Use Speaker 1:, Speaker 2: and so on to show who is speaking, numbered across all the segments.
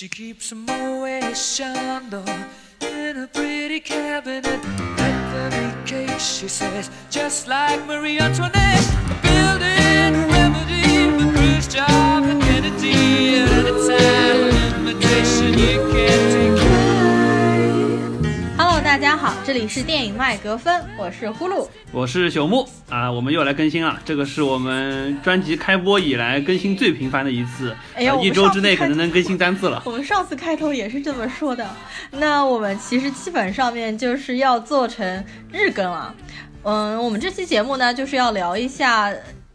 Speaker 1: She keeps a Moet Chandon in a pretty cabinet. Anthony cake, she says, just like Marie Antoinette. Building a remedy for Khrushchev
Speaker 2: 大家好，这里是电影麦格芬，我是呼噜。
Speaker 3: 我是朽木啊，我们又来更新了。这个是我们专辑开播以来更新最频繁的一次，
Speaker 2: 哎呀
Speaker 3: 呃一周之内可能能更新三次了。
Speaker 2: 我们上次开头也是这么说的，那我们其实基本上面就是要做成日更了。嗯，我们这期节目呢，就是要聊一下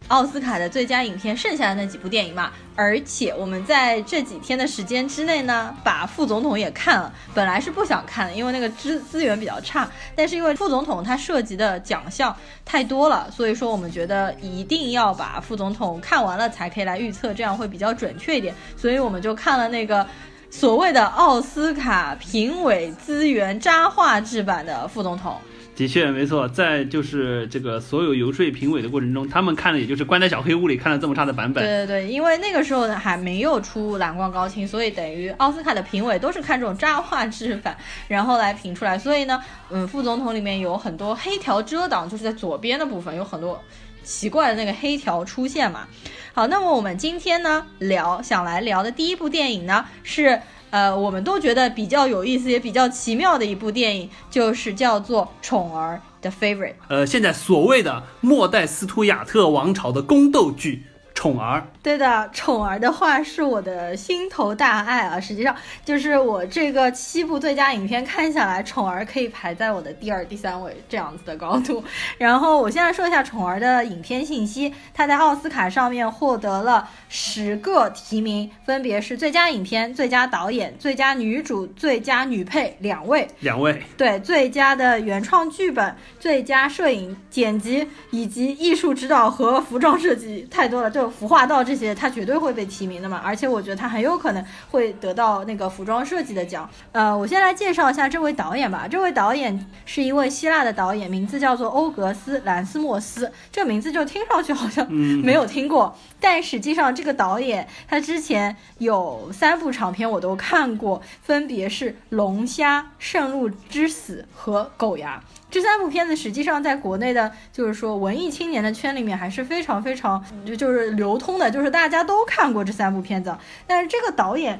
Speaker 2: 奥斯卡的最佳影片剩下的那几部电影嘛。而且我们在这几天的时间之内呢，把副总统也看了。本来是不想看的，因为那个资资源比较差，但是因为副总统他涉及的奖项太多了，所以说我们觉得一定要把副总统看完了才可以来预测，这样会比较准确一点。所以我们就看了那个。所谓的奥斯卡评委资源渣化制版的副总统，
Speaker 3: 的确没错，在就是这个所有游说评委的过程中，他们看的也就是关在小黑屋里看了这么差的版本。
Speaker 2: 对对对，因为那个时候呢还没有出蓝光高清，所以等于奥斯卡的评委都是看这种渣化制版，然后来评出来。所以呢，嗯，副总统里面有很多黑条遮挡，就是在左边的部分有很多奇怪的那个黑条出现嘛。好，那么我们今天呢聊想来聊的第一部电影呢是。呃，我们都觉得比较有意思，也比较奇妙的一部电影，就是叫做《宠儿》的 Favorite。
Speaker 3: 呃，现在所谓的末代斯图亚特王朝的宫斗剧《宠儿》，
Speaker 2: 对的，宠儿的话是我的心头大爱啊！实际上，就是我这个七部最佳影片看下来，宠儿可以排在我的第二、第三位这样子的高度。然后我现在说一下宠儿的影片信息，它在奥斯卡上面获得了十个提名，分别是最佳影片、最佳导演、最佳女主、最佳女配两位。
Speaker 3: 两位
Speaker 2: 对最佳的原创剧本、最佳摄影剪辑以及艺术指导和服装设计太多了，就服化道这些，他绝对会被提名的嘛。而且我觉得他很有可能会得到那个服装设计的奖。呃，我先来介绍一下这位导演吧。这位导演是一位希腊的导演，名字叫做欧格斯·兰斯莫斯。这个名字就听上去好像没有听过，但实际上这个导演他之前有三部长片我都看过，分别是《龙虾》《圣路之死》和《狗牙》。这三部片子实际上在国内的，就是说文艺青年的圈里面还是非常非常就就是流通的，就是大家都看过这三部片子。但是这个导演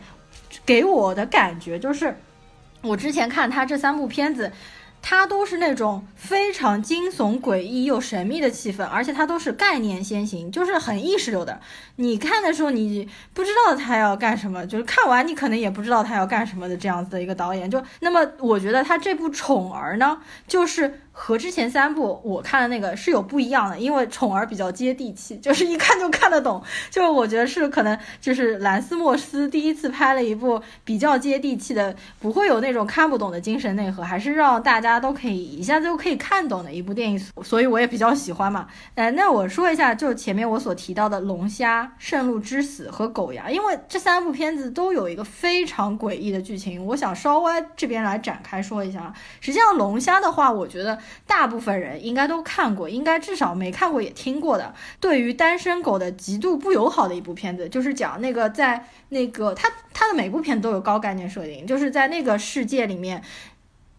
Speaker 2: 给我的感觉就是，我之前看他这三部片子。它都是那种非常惊悚、诡异又神秘的气氛，而且它都是概念先行，就是很意识流的。你看的时候，你不知道他要干什么，就是看完你可能也不知道他要干什么的这样子的一个导演。就那么，我觉得他这部《宠儿》呢，就是和之前三部我看的那个是有不一样的，因为《宠儿》比较接地气，就是一看就看得懂。就是我觉得是可能就是兰斯莫斯第一次拍了一部比较接地气的，不会有那种看不懂的精神内核，还是让大家都可以一下子就可以看懂的一部电影，所以我也比较喜欢嘛。呃，那我说一下，就前面我所提到的《龙虾》《圣路之死》和《狗牙》，因为这三部片子都有一个非常诡异的剧情，我想稍微这边来展开说一下。实际上，《龙虾》的话，我觉得大部分人应该都看过，应该至少没看过也听过的。对于单身狗的极度不友好的一部片子，就是讲那个在那个它它的每部片都有高概念设定，就是在那个世界里面。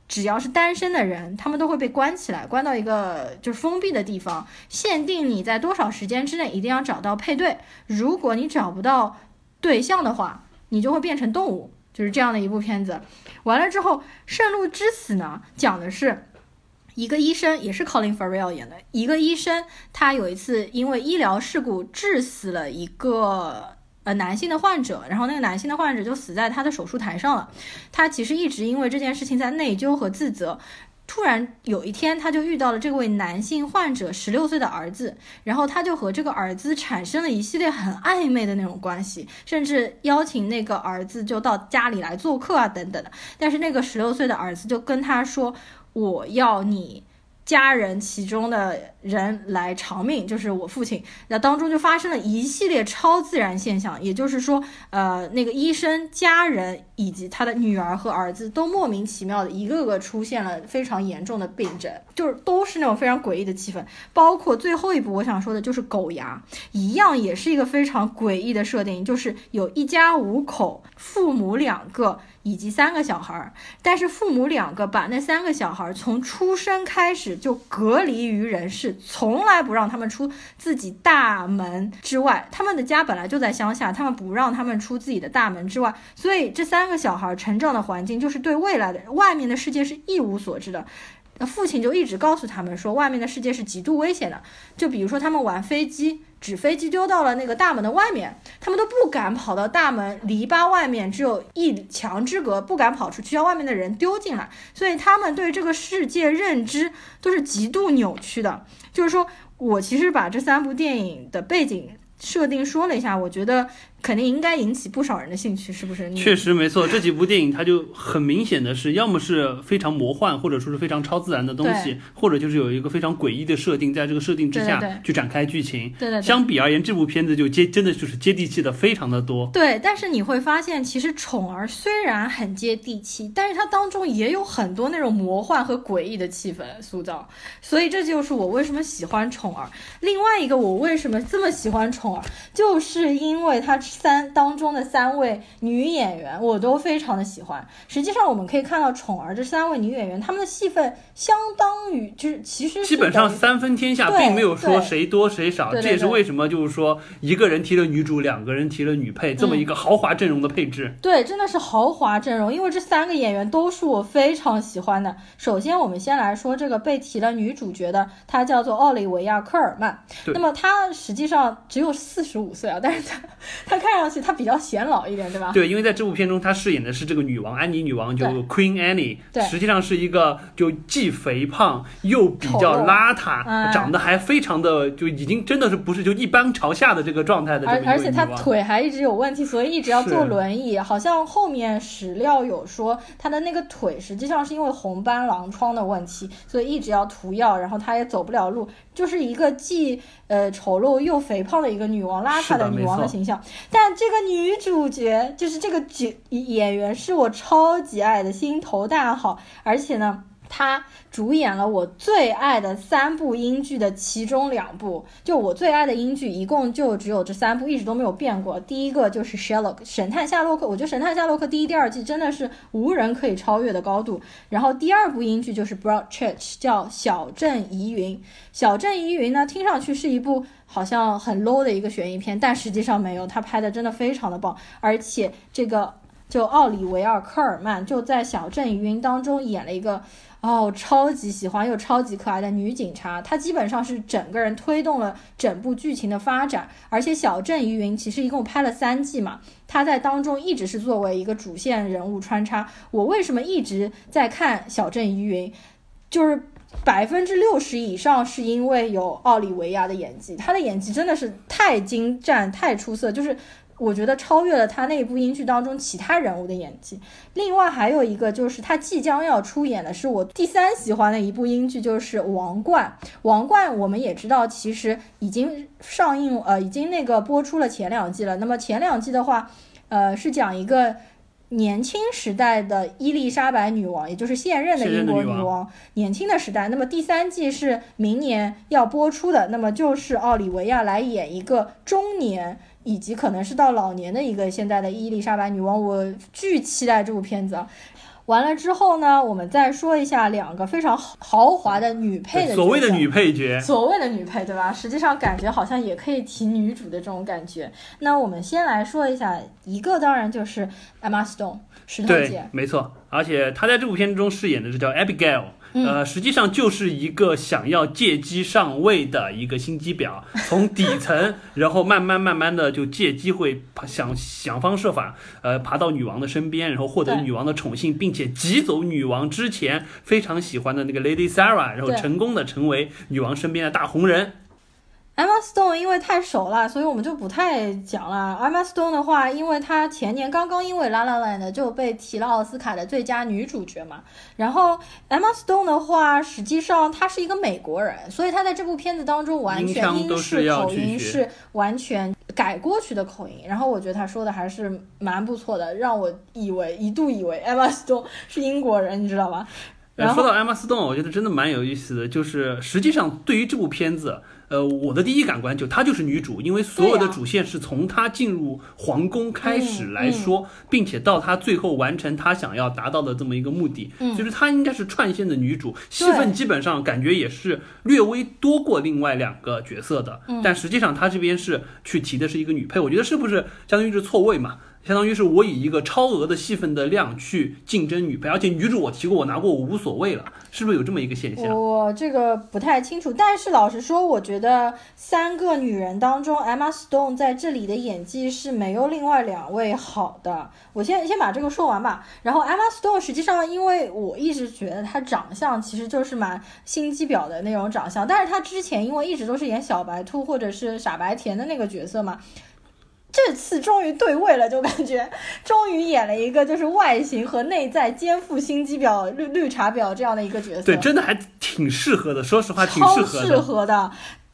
Speaker 2: 只要是单身的人，他们都会被关起来，关到一个就是封闭的地方，限定你在多少时间之内一定要找到配对。如果你找不到对象的话，你就会变成动物，就是这样的一部片子。完了之后，《圣路之死》呢，讲的是一个医生，也是 Colin Farrell 演的，一个医生，他有一次因为医疗事故致死了一个。呃，男性的患者，然后那个男性的患者就死在他的手术台上了。他其实一直因为这件事情在内疚和自责。突然有一天，他就遇到了这位男性患者十六岁的儿子，然后他就和这个儿子产生了一系列很暧昧的那种关系，甚至邀请那个儿子就到家里来做客啊，等等的。但是那个十六岁的儿子就跟他说：“我要你。”家人其中的人来偿命，就是我父亲。那当中就发生了一系列超自然现象，也就是说，呃，那个医生、家人以及他的女儿和儿子都莫名其妙的一个个出现了非常严重的病症，就是都是那种非常诡异的气氛。包括最后一部我想说的就是狗牙，一样也是一个非常诡异的设定，就是有一家五口，父母两个。以及三个小孩儿，但是父母两个把那三个小孩儿从出生开始就隔离于人世，从来不让他们出自己大门之外。他们的家本来就在乡下，他们不让他们出自己的大门之外，所以这三个小孩儿成长的环境就是对未来的外面的世界是一无所知的。那父亲就一直告诉他们说，外面的世界是极度危险的。就比如说他们玩飞机。纸飞机丢到了那个大门的外面，他们都不敢跑到大门篱笆外面，只有一墙之隔，不敢跑出去，要外面的人丢进来。所以他们对这个世界认知都是极度扭曲的。就是说我其实把这三部电影的背景设定说了一下，我觉得。肯定应该引起不少人的兴趣，是不是？
Speaker 3: 确实没错，这几部电影它就很明显的是，要么是非常魔幻，或者说是非常超自然的东西，或者就是有一个非常诡异的设定，在这个设定之下去展开剧情。
Speaker 2: 对对。
Speaker 3: 相比而言，这部片子就接真的就是接地气的非常的多。
Speaker 2: 对，但是你会发现，其实宠儿虽然很接地气，但是它当中也有很多那种魔幻和诡异的气氛塑造，所以这就是我为什么喜欢宠儿。另外一个，我为什么这么喜欢宠儿，就是因为它。三当中的三位女演员，我都非常的喜欢。实际上，我们可以看到宠儿这三位女演员，她们的戏份相当于就是其实
Speaker 3: 基本上三分天下，并没有说谁多谁少。这也是为什么就是说一个人提了女主，两个人提了女配，这么一个豪华阵容的配置。
Speaker 2: 对，真的是豪华阵容，因为这三个演员都是我非常喜欢的。首先，我们先来说这个被提了女主角的，她叫做奥利维亚科尔曼。那么她实际上只有四十五岁啊，但是她她。看上去她比较显老一点，对吧？
Speaker 3: 对，因为在这部片中，她饰演的是这个女王安妮女王，就 Queen Annie，实际上是一个就既肥胖又比较邋遢，长得还非常的就已经真的是不是就一般朝下的这个状态的。
Speaker 2: 而而且她腿还一直有问题，所以一直要坐轮椅。好像后面史料有说，她的那个腿实际上是因为红斑狼疮的问题，所以一直要涂药，然后她也走不了路，就是一个既呃丑陋又肥胖的一个女王，邋遢的女王的形象。但这个女主角就是这个角演员是我超级爱的心头大好，而且呢，他主演了我最爱的三部英剧的其中两部。就我最爱的英剧，一共就只有这三部，一直都没有变过。第一个就是《Sherlock 神探夏洛克》，我觉得《神探夏洛克》第一、第二季真的是无人可以超越的高度。然后第二部英剧就是《Broadchurch》，叫《小镇疑云》。《小镇疑云》呢，听上去是一部。好像很 low 的一个悬疑片，但实际上没有，他拍的真的非常的棒，而且这个就奥利维尔科尔曼就在《小镇疑云》当中演了一个哦超级喜欢又超级可爱的女警察，她基本上是整个人推动了整部剧情的发展，而且《小镇疑云》其实一共拍了三季嘛，她在当中一直是作为一个主线人物穿插。我为什么一直在看《小镇疑云》，就是。百分之六十以上是因为有奥利维亚的演技，她的演技真的是太精湛、太出色，就是我觉得超越了他那部英剧当中其他人物的演技。另外还有一个就是他即将要出演的是我第三喜欢的一部英剧，就是《王冠》。《王冠》我们也知道，其实已经上映，呃，已经那个播出了前两季了。那么前两季的话，呃，是讲一个。年轻时代的伊丽莎白女王，也就是现任的英国女王，年轻的时代。那么第三季是明年要播出的，那么就是奥利维亚来演一个中年以及可能是到老年的一个现在的伊丽莎白女王。我巨期待这部片子。完了之后呢，我们再说一下两个非常豪华的女配的
Speaker 3: 所谓的女配角，
Speaker 2: 所谓的女配，对吧？实际上感觉好像也可以提女主的这种感觉。那我们先来说一下，一个当然就是 Emma Stone 石头姐，
Speaker 3: 没错，而且她在这部片中饰演的是叫 Abigail。呃，实际上就是一个想要借机上位的一个心机婊，从底层，然后慢慢慢慢的就借机会想想方设法，呃，爬到女王的身边，然后获得女王的宠幸，并且挤走女王之前非常喜欢的那个 Lady Sarah，然后成功的成为女王身边的大红人。
Speaker 2: Emma Stone 因为太熟了，所以我们就不太讲了。Emma Stone 的话，因为她前年刚刚因为《La La Land》就被提了奥斯卡的最佳女主角嘛。然后 Emma Stone 的话，实际上她是一个美国人，所以她在这部片子当中完全英式口音是完全改过去的口音。然后我觉得她说的还是蛮不错的，让我以为一度以为 Emma Stone 是英国人，你知道吗？然
Speaker 3: 后说到 Emma Stone，我觉得真的蛮有意思的，就是实际上对于这部片子。呃，我的第一感官就她就是女主，因为所有的主线是从她进入皇宫开始来说，并且到她最后完成她想要达到的这么一个目的，就是她应该是串线的女主，戏份基本上感觉也是略微多过另外两个角色的，但实际上她这边是去提的是一个女配，我觉得是不是相当于是错位嘛？相当于是我以一个超额的戏份的量去竞争女配，而且女主我提过，我拿过，我无所谓了，是不是有这么一个现象？
Speaker 2: 我这个不太清楚，但是老实说，我觉得三个女人当中，Emma Stone 在这里的演技是没有另外两位好的。我先先把这个说完吧。然后 Emma Stone 实际上，因为我一直觉得她长相其实就是蛮心机婊的那种长相，但是她之前因为一直都是演小白兔或者是傻白甜的那个角色嘛。这次终于对位了，就感觉终于演了一个就是外形和内在肩负心机婊、绿绿茶婊这样的一个角色。
Speaker 3: 对，真的还挺适合的。说实话，挺
Speaker 2: 适合的。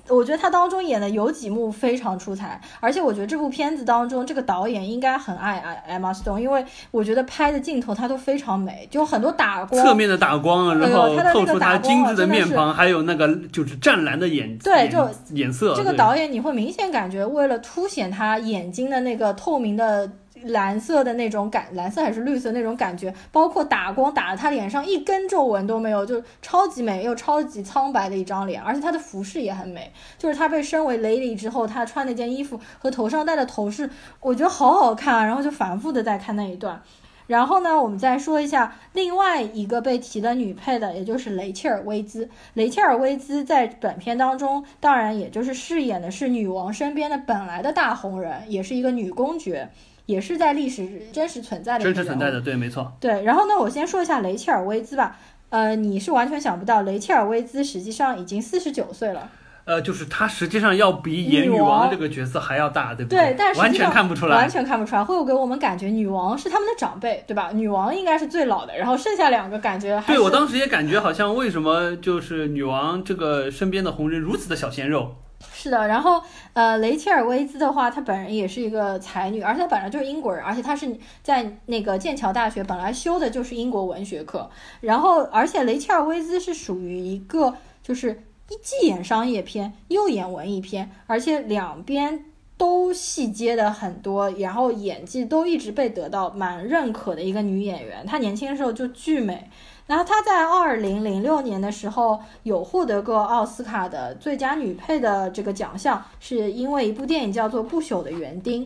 Speaker 2: 我觉得他当中演的有几幕非常出彩，而且我觉得这部片子当中这个导演应该很爱艾 Emma Stone，因为我觉得拍的镜头他都非常美，就很多打光，
Speaker 3: 侧面的打光，然后透出他精致的面庞，还有那个就是湛蓝的眼，
Speaker 2: 对，就
Speaker 3: 颜色。
Speaker 2: 这个导演你会明显感觉，为了凸显他眼睛的那个透明的。蓝色的那种感，蓝色还是绿色那种感觉，包括打光打的他脸上一根皱纹都没有，就超级美又超级苍白的一张脸，而且他的服饰也很美，就是他被升为 lady 之后，他穿那件衣服和头上戴的头饰，我觉得好好看啊，然后就反复的在看那一段，然后呢，我们再说一下另外一个被提的女配的，也就是雷切尔薇兹，雷切尔薇兹在短片当中，当然也就是饰演的是女王身边的本来的大红人，也是一个女公爵。也是在历史真实存在的，
Speaker 3: 真实存在的，对，没错。
Speaker 2: 对，然后呢，我先说一下雷切尔薇兹吧。呃，你是完全想不到，雷切尔薇兹实际上已经四十九岁了。
Speaker 3: 呃，就是他实际上要比演女王的这个角色还要大，对不
Speaker 2: 对？
Speaker 3: 对，
Speaker 2: 但
Speaker 3: 完全看不出来，
Speaker 2: 完全看不出来，会给我们感觉女王是他们的长辈，对吧？女王应该是最老的，然后剩下两个感觉。
Speaker 3: 对我当时也感觉好像为什么就是女王这个身边的红人如此的小鲜肉。
Speaker 2: 是的，然后呃，雷切尔薇兹的话，她本人也是一个才女，而且她本来就是英国人，而且她是在那个剑桥大学本来修的就是英国文学课，然后而且雷切尔薇兹是属于一个就是既演商业片又演文艺片，而且两边都戏接的很多，然后演技都一直被得到蛮认可的一个女演员，她年轻的时候就巨美。然后她在二零零六年的时候有获得过奥斯卡的最佳女配的这个奖项，是因为一部电影叫做《不朽的园丁》。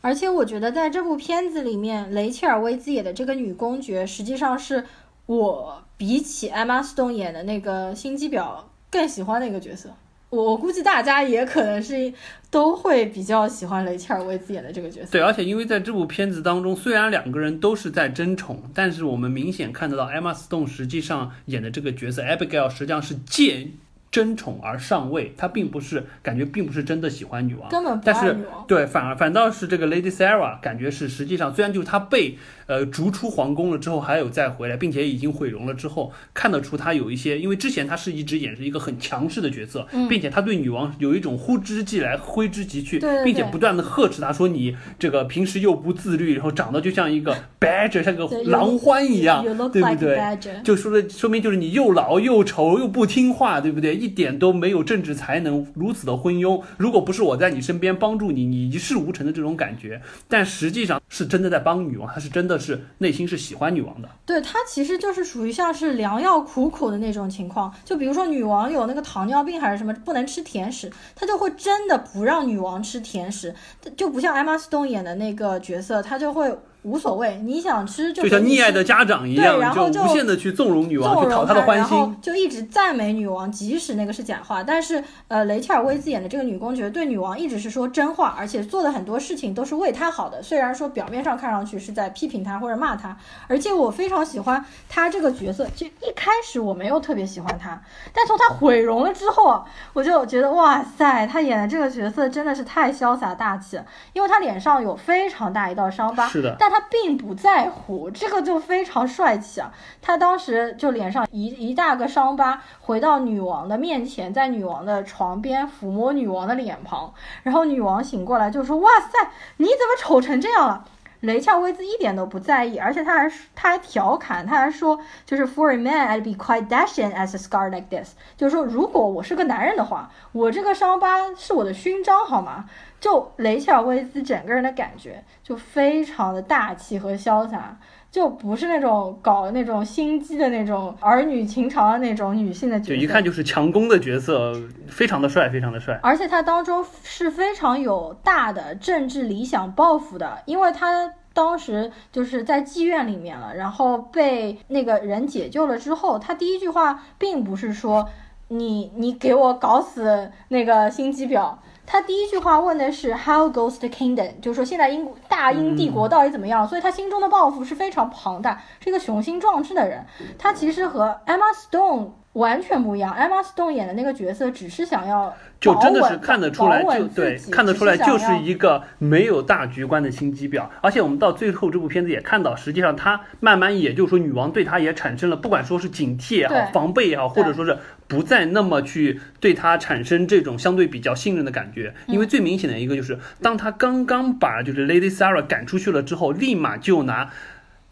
Speaker 2: 而且我觉得在这部片子里面，雷切尔薇兹演的这个女公爵，实际上是我比起 Emma Stone 演的那个心机婊更喜欢的一个角色。我估计大家也可能是都会比较喜欢雷切尔薇兹演的这个角色。
Speaker 3: 对，而且因为在这部片子当中，虽然两个人都是在争宠，但是我们明显看得到 Emma Stone 实际上演的这个角色 Abigail 实际上是借争宠而上位，她并不是感觉并不是真的喜欢女王，
Speaker 2: 根本
Speaker 3: 不爱女王。对，反而反倒是这个 Lady Sarah 感觉是实际上虽然就是她被。呃，逐出皇宫了之后，还有再回来，并且已经毁容了之后，看得出他有一些，因为之前他是一直演是一个很强势的角色，并且他对女王有一种呼之即来挥之即去，并且不断的呵斥他说你这个平时又不自律，然后长得就像一个 badger，像个狼獾一样，对不对？就说的说明就是你又老又丑又不听话，对不对？一点都没有政治才能，如此的昏庸。如果不是我在你身边帮助你，你一事无成的这种感觉，但实际上是真的在帮女王，他是真的。是内心是喜欢女王的，
Speaker 2: 对他其实就是属于像是良药苦口的那种情况。就比如说女王有那个糖尿病还是什么不能吃甜食，他就会真的不让女王吃甜食，就不像 Emma Stone 演的那个角色，他就会无所谓，你想吃就
Speaker 3: 就像溺爱的家长一
Speaker 2: 对
Speaker 3: 样，
Speaker 2: 然后就
Speaker 3: 无限的去纵容女王，去讨她的欢
Speaker 2: 然后
Speaker 3: 心。
Speaker 2: 就一直赞美女王，即使那个是假话。但是呃，雷切尔·威兹演的这个女公爵对女王一直是说真话，而且做的很多事情都是为她好的。虽然说表面上看上去是在批评她或者骂她，而且我非常喜欢她这个角色。就一开始我没有特别喜欢她，但从她毁容了之后啊，我就觉得哇塞，她演的这个角色真的是太潇洒大气了，因为她脸上有非常大一道伤疤，
Speaker 3: 是的
Speaker 2: 但他并不在乎，这个就非常帅气啊。他当时就脸上一一大个伤疤，回到女王的面前，在女王的床边抚摸女王的脸庞，然后女王醒过来就说：“哇塞，你怎么丑成这样了？”雷切尔·威兹一点都不在意，而且他还他还调侃，他还说，就是 For a man, I'd be quite dashing as a scar like this，就是说，如果我是个男人的话，我这个伤疤是我的勋章，好吗？就雷切尔·威兹整个人的感觉就非常的大气和潇洒，就不是那种搞那种心机的那种儿女情长的那种女性的角色，
Speaker 3: 就一看就是强攻的角色，非常的帅，非常的帅。
Speaker 2: 而且他当中是非常有大的政治理想抱负的，因为他当时就是在妓院里面了，然后被那个人解救了之后，他第一句话并不是说你你给我搞死那个心机婊。他第一句话问的是 How goes the kingdom？就是说现在英大英帝国到底怎么样？所以他心中的抱负是非常庞大，是一个雄心壮志的人。他其实和 Emma Stone 完全不一样。Emma Stone 演的那个角色只是想要
Speaker 3: 就真的是看得出来，就对看得出来，就是一个没有大局观的心机婊。而且我们到最后这部片子也看到，实际上她慢慢也就是说，女王对她也产生了，不管说是警惕也好，防备也好，或者说是不再那么去对她产生这种相对比较信任的感觉。因
Speaker 2: 嗯
Speaker 3: 为最明显的一个就是，当她刚刚把就是 Lady Sarah 赶出去了之后，立马就拿。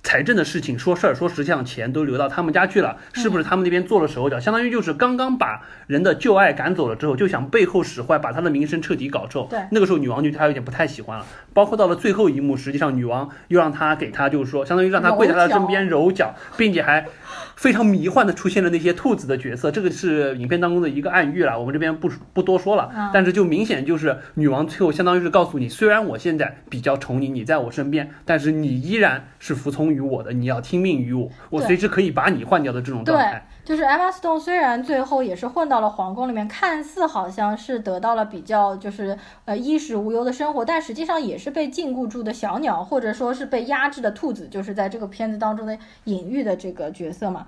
Speaker 3: 财政的事情说事儿，说实际上钱都流到他们家去了，是不是他们那边做了手脚？相当于就是刚刚把人的旧爱赶走了之后，就想背后使坏，把他的名声彻底搞臭。
Speaker 2: 对
Speaker 3: 那个时候女王就对他有点不太喜欢了。包括到了最后一幕，实际上女王又让他给他就是说，相当于让他跪在他的身边揉脚，并且还非常迷幻的出现了那些兔子的角色，这个是影片当中的一个暗喻了，我们这边不不多说了。
Speaker 2: 嗯
Speaker 3: 但是就明显就是女王最后相当于是告诉你，虽然我现在比较宠你，你在我身边，但是你依然是服从于我的，你要听命于我，我随时可以把你换掉的这种状态。
Speaker 2: 就是 Emma Stone 虽然最后也是混到了皇宫里面，看似好像是得到了比较就是呃衣食无忧的生活，但实际上也是被禁锢住的小鸟，或者说是被压制的兔子，就是在这个片子当中的隐喻的这个角色嘛。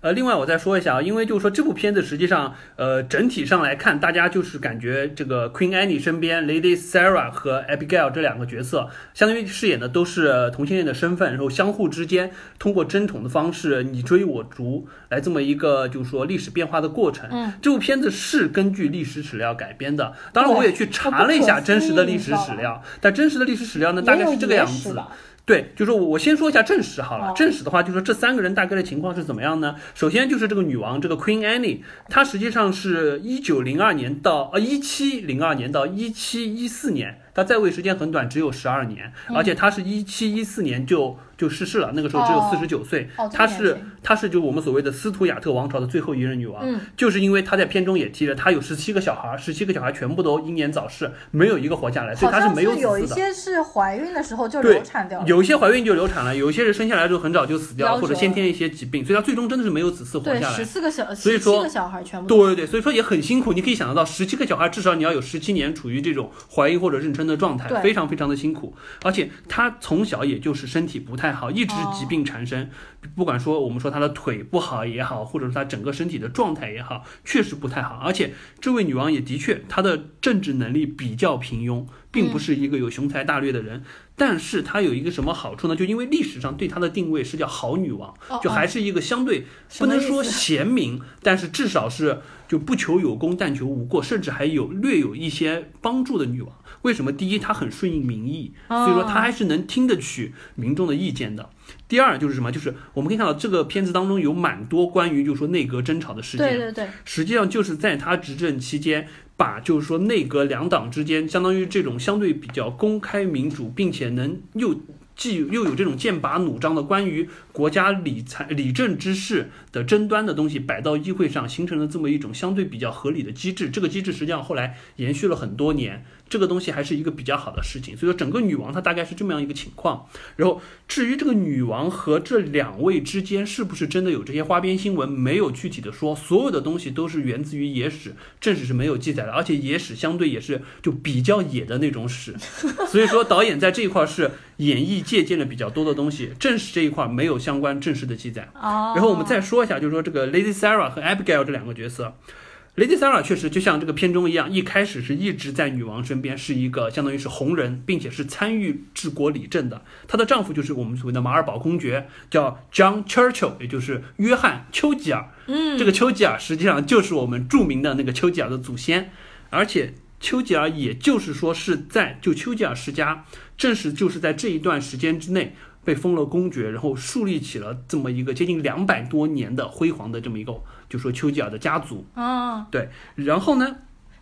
Speaker 3: 呃，另外我再说一下啊，因为就是说这部片子实际上，呃，整体上来看，大家就是感觉这个 Queen Anne 身边 Lady Sarah 和 Abigail 这两个角色，相当于饰演的都是同性恋的身份，然后相互之间通过争宠的方式你追我逐，来这么一个就是说历史变化的过程。
Speaker 2: 嗯，
Speaker 3: 这部片子是根据历史史料改编的，当然我也去查了一下真实的历史史料，但真实的历史史料呢，大概是这个样子。对，就是我我先说一下正史好了。
Speaker 2: 好
Speaker 3: 正史的话，就说这三个人大概的情况是怎么样呢？首先就是这个女王，这个 Queen Anne，她实际上是一九零二年到呃一七零二年到一七一四年，她在位时间很短，只有十二年，而且她是一七一四年就就逝世了，那个时候只有
Speaker 2: 哦
Speaker 3: 四十九岁。她是她是就我们所谓的斯图亚特王朝的最后一任女王，
Speaker 2: 嗯
Speaker 3: 就是因为她在片中也提了，她有十七个小孩，十七个小孩全部都英年早逝，没有一个活下来，所以她
Speaker 2: 是
Speaker 3: 没有
Speaker 2: 是有一
Speaker 3: 子嗣的。
Speaker 2: 些是怀孕的时候就流产掉了。
Speaker 3: 有一些怀孕就流产了，有一些人生下来之后很早就死掉了，或者先天一些疾病，所以她最终真的是没有子嗣活，下来。
Speaker 2: 十四个小，
Speaker 3: 所以说
Speaker 2: 17个小孩全部
Speaker 3: 对对对，所以说也很辛苦。你可以想得到，十七个小孩至少你要有十七年处于这种怀孕或者妊娠的状态，非常非常的辛苦。而且他从小也就是身体不太好，一直
Speaker 2: 哦
Speaker 3: 疾病缠身。不管说我们说他的腿不好也好，或者说他整个身体的状态也好，确实不太好。而且这位女王也的确，她的政治能力比较平庸，并不是一个有雄才大略的人。但是她有一个什么好处呢？就因为历史上对她的定位是叫好女王，就还是一个相对不能说贤明，但是至少是就不求有功，但求无过，甚至还有略有一些帮助的女王。为什么？第一，他很顺应民意，所以说他还是能听得取民众的意见的。第二就是什么？就是我们可以看到这个片子当中有蛮多关于就是说内阁争吵的事件，
Speaker 2: 对对对，
Speaker 3: 实际上就是在他执政期间，把就是说内阁两党之间，相当于这种相对比较公开民主，并且能又既又有这种剑拔弩张的关于国家理财理政之事的争端的东西摆到议会上，形成了这么一种相对比较合理的机制。这个机制实际上后来延续了很多年，这个东西还是一个比较好的事情。所以说，整个女王她大概是这么样一个情况。然后，至于这个女王和这两位之间是不是真的有这些花边新闻，没有具体的说。所有的东西都是源自于野史，正史是没有记载的，而且野史相对也是就比较野的那种史。所以说，导演在这一块是演绎借鉴了比较多的东西，正史这一块没有相关正式的记载。
Speaker 2: 哦，
Speaker 3: 然后我们再说一下，就是说这个 Lady Sarah 和 Abigail 这两个角色。Lady Sarah 确实就像这个片中一样，一开始是一直在女王身边，是一个相当于是红人，并且是参与治国理政的。她的丈夫就是我们所谓的马尔堡公爵，叫 John Churchill，也就是约翰丘吉尔。
Speaker 2: 嗯，
Speaker 3: 这个丘吉尔实际上就是我们著名的那个丘吉尔的祖先，而且丘吉尔也就是说是在就丘吉尔世家，正是就是在这一段时间之内。被封了公爵，然后树立起了这么一个接近两百多年的辉煌的这么一个，就说丘吉尔的家族。
Speaker 2: 嗯，
Speaker 3: 对，然后呢？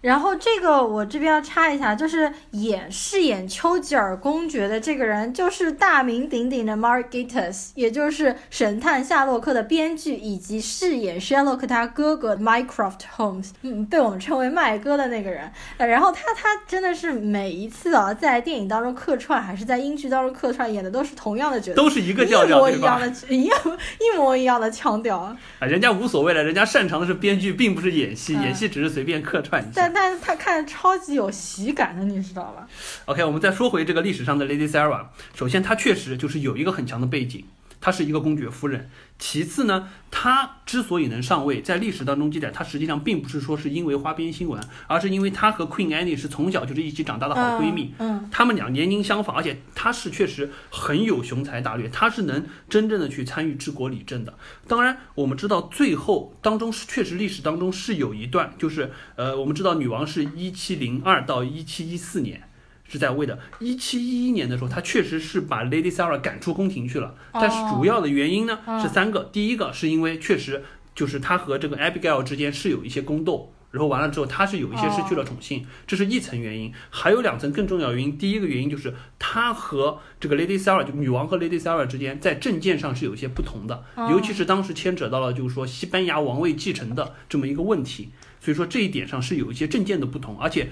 Speaker 2: 然后这个我这边要插一下，就是演饰演丘吉尔公爵的这个人，就是大名鼎鼎的 Mark Gatiss，也就是《神探夏洛克》的编剧，以及饰演 Sherlock 他哥哥 Mycroft Holmes，嗯，被我们称为麦哥的那个人。呃，然后他他真的是每一次啊，在电影当中客串，还是在英剧当中客串，演的都是同样的角色，
Speaker 3: 都是一个调调，
Speaker 2: 一模一样的，一样一模一样的腔调啊。
Speaker 3: 人家无所谓了，人家擅长的是编剧，并不是演戏，演戏只是随便客串一下。
Speaker 2: 但是他看超级有喜感的，你知道吧
Speaker 3: ？OK，我们再说回这个历史上的 Lady Sarah。首先，她确实就是有一个很强的背景，她是一个公爵夫人。其次呢，她之所以能上位，在历史当中记载，她实际上并不是说是因为花边新闻，而是因为她和 Queen Anne 是从小就是一起长大的好闺蜜。
Speaker 2: 嗯，
Speaker 3: 她们俩年龄相仿，而且她是确实很有雄才大略，她是能真正的去参与治国理政的。当然，我们知道最后当中是确实历史当中是有一段，就是呃，我们知道女王是一七零二到一七一四年。是在位的。一七一一年的时候，他确实是把 Lady Sarah 赶出宫廷去了。但是主要的原因呢是三个。第一个是因为确实就是他和这个 Abigail 之间是有一些宫斗，然后完了之后他是有一些失去了宠幸，这是一层原因。还有两层更重要原因。第一个原因就是他和这个 Lady Sarah 就女王和 Lady Sarah 之间在政见上是有一些不同的，尤其是当时牵扯到了就是说西班牙王位继承的这么一个问题。所以说这一点上是有一些政见的不同，而且。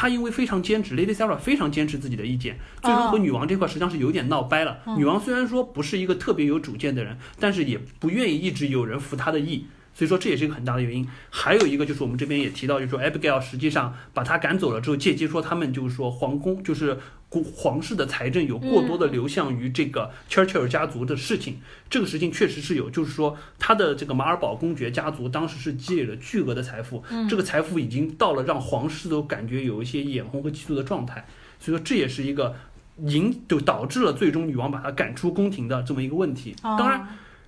Speaker 3: 他因为非常坚持，Lady Sarah 非常坚持自己的意见，最终和女王这块实际上是有点闹掰了。女王虽然说不是一个特别有主见的人，但是也不愿意一直有人服她的意。所以说这也是一个很大的原因，还有一个就是我们这边也提到，就是说 Abigail 实际上把他赶走了之后，借机说他们就是说皇宫就是皇室的财政有过多的流向于这个 Churchill 家族的事情，这个事情确实是有，就是说他的这个马尔堡公爵家族当时是积累了巨额的财富，这个财富已经到了让皇室都感觉有一些眼红和嫉妒的状态，所以说这也是一个引就导致了最终女王把他赶出宫廷的这么一个问题，当然。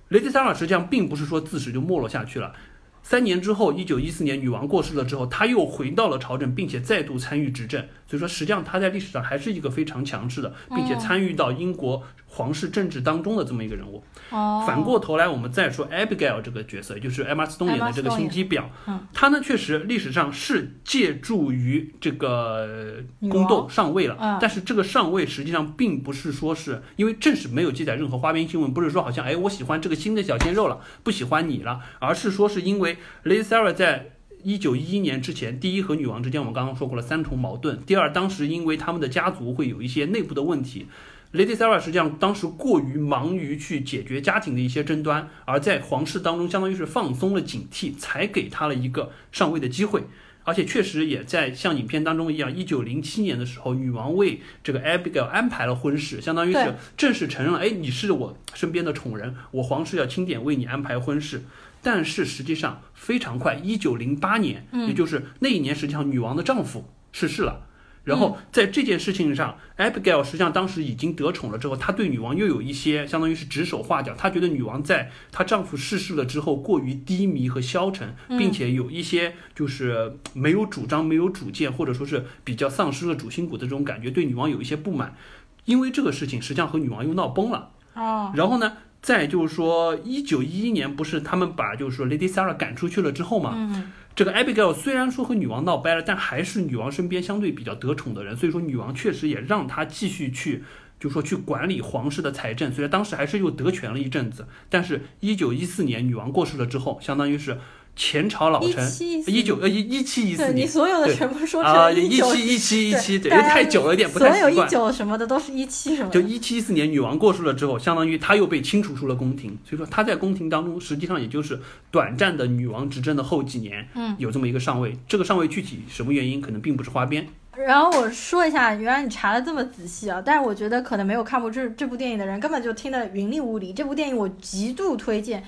Speaker 3: 雷迪萨尔实际上并不是说自始就没落下去了。三年之后，一九一四年女王过世了之后，他又回到了朝政，并且再度参与执政。所以说，实际上他在历史上还是一个非常强势的，并且参与到英国皇室政治当中的这么一个人物。
Speaker 2: 哦。
Speaker 3: 反过头来，我们再说 Abigail 这个角色，也就是 Emma Stone 演的这个心机婊。嗯。她呢，确实历史上是借助于这个宫斗上位了，但是这个上位实际上并不是说是因为正史没有记载任何花边新闻，不是说好像哎我喜欢这个新的小鲜肉了，不喜欢你了，而是说是因为。Lady Sarah 在一九一一年之前，第一和女王之间，我们刚刚说过了三重矛盾。第二，当时因为他们的家族会有一些内部的问题，Lady Sarah 实际上当时过于忙于去解决家庭的一些争端，而在皇室当中相当于是放松了警惕，才给他了一个上位的机会。而且确实也在像影片当中一样，一九零七年的时候，女王为这个 Abigail 安排了婚事，相当于是正式承认了，哎，你是我身边的宠人，我皇室要钦点为你安排婚事。但是实际上非常快，一九零八年，也就是那一年，实际上女王的丈夫逝世了。然后在这件事情上，Abigail 实际上当时已经得宠了之后，她对女王又有一些相当于是指手画脚。她觉得女王在她丈夫逝世了之后过于低迷和消沉，并且有一些就是没有主张、没有主见，或者说是比较丧失了主心骨的这种感觉，对女王有一些不满。因为这个事情实际上和女王又闹崩了。
Speaker 2: 哦，
Speaker 3: 然后呢？再就是说，一九一一年不是他们把就是说 Lady Sarah 赶出去了之后嘛，
Speaker 2: 嗯，
Speaker 3: 这个 Abigail 虽然说和女王闹掰了，但还是女王身边相对比较得宠的人，所以说女王确实也让她继续去，就说去管理皇室的财政。虽然当时还是又得权了一阵子，但是一九一四年女王过世了之后，相当于是前朝老臣
Speaker 2: ，17
Speaker 3: 一九呃一一七一四年
Speaker 2: 对你所有的全部说
Speaker 3: 啊，
Speaker 2: 成
Speaker 3: 一
Speaker 2: 九
Speaker 3: 七一七一七，对，因为太久了，有点不
Speaker 2: 所有一
Speaker 3: 太习惯。
Speaker 2: 九什么的都是一七什么的。
Speaker 3: 就一七一四年女王过世了之后，相当于她又被清除出了宫廷，所以说她在宫廷当中实际上也就是短暂的女王执政的后几年，
Speaker 2: 嗯，
Speaker 3: 有这么一个上位。这个上位具体什么原因，可能并不是花边。
Speaker 2: 然后我说一下，原来你查的这么仔细啊！但是我觉得可能没有看过这这部电影的人，根本就听得云里雾里。这部电影我极度推荐，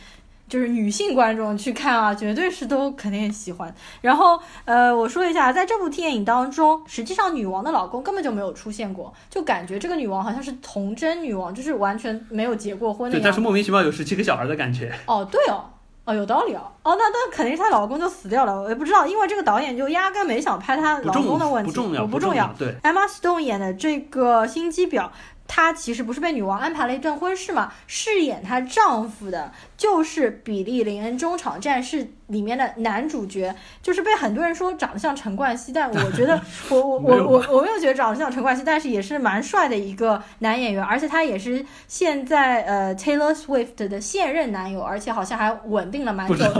Speaker 2: 就是女性观众去看啊，绝对是都肯定喜欢。然后呃，我说一下，在这部电影当中，实际上女王的老公根本就没有出现过，就感觉这个女王好像是童贞女王，就是完全没有结过婚的
Speaker 3: 对，但。是莫名其妙有十七个小孩的感觉。
Speaker 2: 哦，对哦，哦，有道理哦。哦，那那肯定是她老公就死掉了，我也不知道，因为这个导演就压根没想拍她老公的问题，
Speaker 3: 不重要，
Speaker 2: 我不重要。
Speaker 3: 要。对
Speaker 2: ，Emma Stone 演的这个心机婊，她其实不是被女王安排了一段婚事嘛？饰演她丈夫的就是《比利林恩中场战事》里面的男主角，就是被很多人说长得像陈冠希，但我觉得 我我我我我没有觉得长得像陈冠希，但是也是蛮帅的一个男演员，而且他也是现在呃 Taylor Swift 的现任男友，而且好像还稳定了蛮久
Speaker 3: 久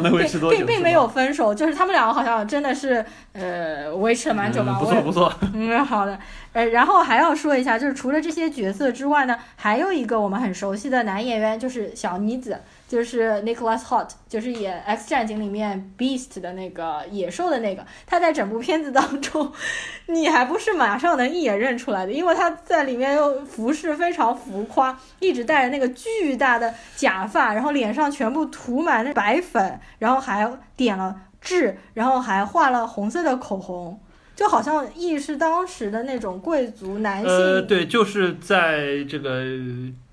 Speaker 2: 并并并没有分手，就是他们两个好像真的是呃维持了蛮久吧，我也
Speaker 3: 错不错。
Speaker 2: 嗯，好的。呃，然后还要说一下，就是除了这些角色之外呢，还有一个我们很熟悉的男演员，就是小妮子，就是 Nicholas Hot，就是演《X 战警》里面 Beast 的那个野兽的那个。他在整部片子当中，你还不是马上能一眼认出来的，因为他在里面又服饰非常浮夸，一直戴着那个巨大的假发，然后脸上全部涂满那白粉，然后还点了痣，然后还画了红色的口红。就好像亦是当时的那种贵族男性，
Speaker 3: 呃，对，就是在这个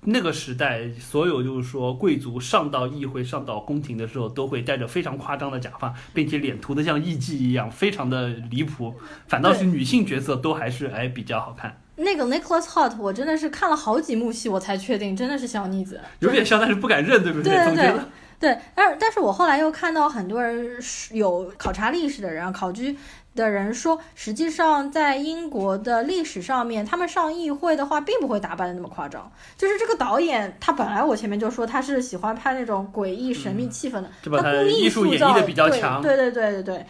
Speaker 3: 那个时代，所有就是说贵族上到议会、上到宫廷的时候，都会戴着非常夸张的假发，并且脸涂的像艺妓一样，非常的离谱。反倒是女性角色都还是哎比较好看，
Speaker 2: 那个 Nicholas Holt，我真的是看了好几幕戏，我才确定真的是小妮子。
Speaker 3: 有点像，但是不敢认，对不
Speaker 2: 对对对
Speaker 3: 对
Speaker 2: 对，但是但是我后来又看到很多人是有考察历史的人啊，考据的人说，实际上在英国的历史上面，他们上议会的话，并不会打扮的那么夸张。就是这个导演，他本来我前面就说他是喜欢拍那种诡异神秘气氛的，
Speaker 3: 他
Speaker 2: 他故意
Speaker 3: 艺术
Speaker 2: 塑造
Speaker 3: 的比较强。
Speaker 2: 对对对对对。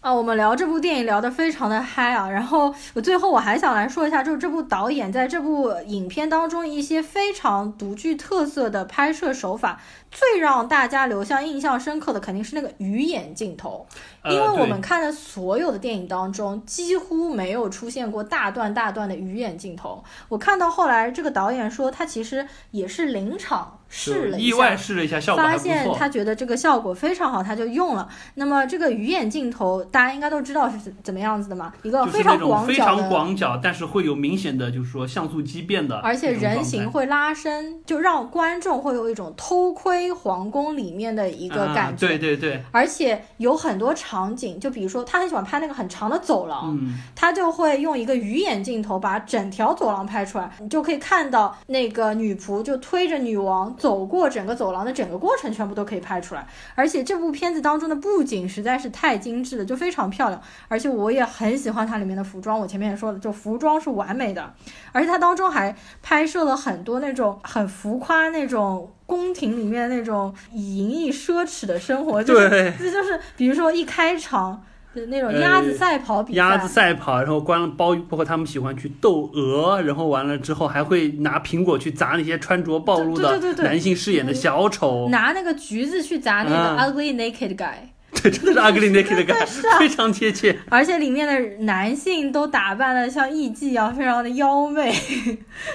Speaker 2: 啊，我们聊这部电影聊得非常的嗨啊，然后我最后我还想来说一下，就是这部导演在这部影片当中一些非常独具特色的拍摄手法，最让大家留下印象深刻的肯定是那个鱼眼镜头，
Speaker 3: 呃
Speaker 2: 因为我们看的所有的电影当中几乎没有出现过大段大段的鱼眼镜头。我看到后来这个导演说，他其实也是临场试了一下，
Speaker 3: 意外试了一下，效果还
Speaker 2: 发。现他觉得这个效果非常好，他就用了。那么这个鱼眼镜头，大家应该都知道是怎怎么样子的嘛？一个
Speaker 3: 非常
Speaker 2: 广角的，
Speaker 3: 广角，但是会有明显的，就是说像素畸变的，
Speaker 2: 而且人形。会拉伸，就让观众会有一种偷窥皇宫里面的一个感觉。
Speaker 3: 啊、对对对，
Speaker 2: 而且有很多场景，就比如说他很喜欢拍那个很长的走廊，
Speaker 3: 嗯，
Speaker 2: 他就会用一个鱼眼镜头把整条走廊拍出来，你就可以看到那个女仆就推着女王走过整个走廊的整个过程，全部都可以拍出来。而且这部片子当中的布景实在是太精致了，就非常漂亮。而且我也很喜欢它里面的服装，我前面也说了，就服装是完美的。而且它当中还拍摄了很多那种很浮夸那种宫廷里面那种以淫逸奢侈的生活，就是
Speaker 3: 对，
Speaker 2: 这就是比如说一开场。的那种鸭子赛跑比赛，
Speaker 3: 鸭子赛跑，然后关了包包括他们喜欢去斗鹅，然后完了之后还会拿苹果去砸那些穿着暴露的男性饰演的小丑，
Speaker 2: 拿那个橘子去砸那个
Speaker 3: 嗯
Speaker 2: ugly naked guy，、
Speaker 3: 对，真的是 ugly naked guy，
Speaker 2: 啊
Speaker 3: 非常贴切。
Speaker 2: 而且里面的男性都打扮的像艺妓一样，非常的妖媚。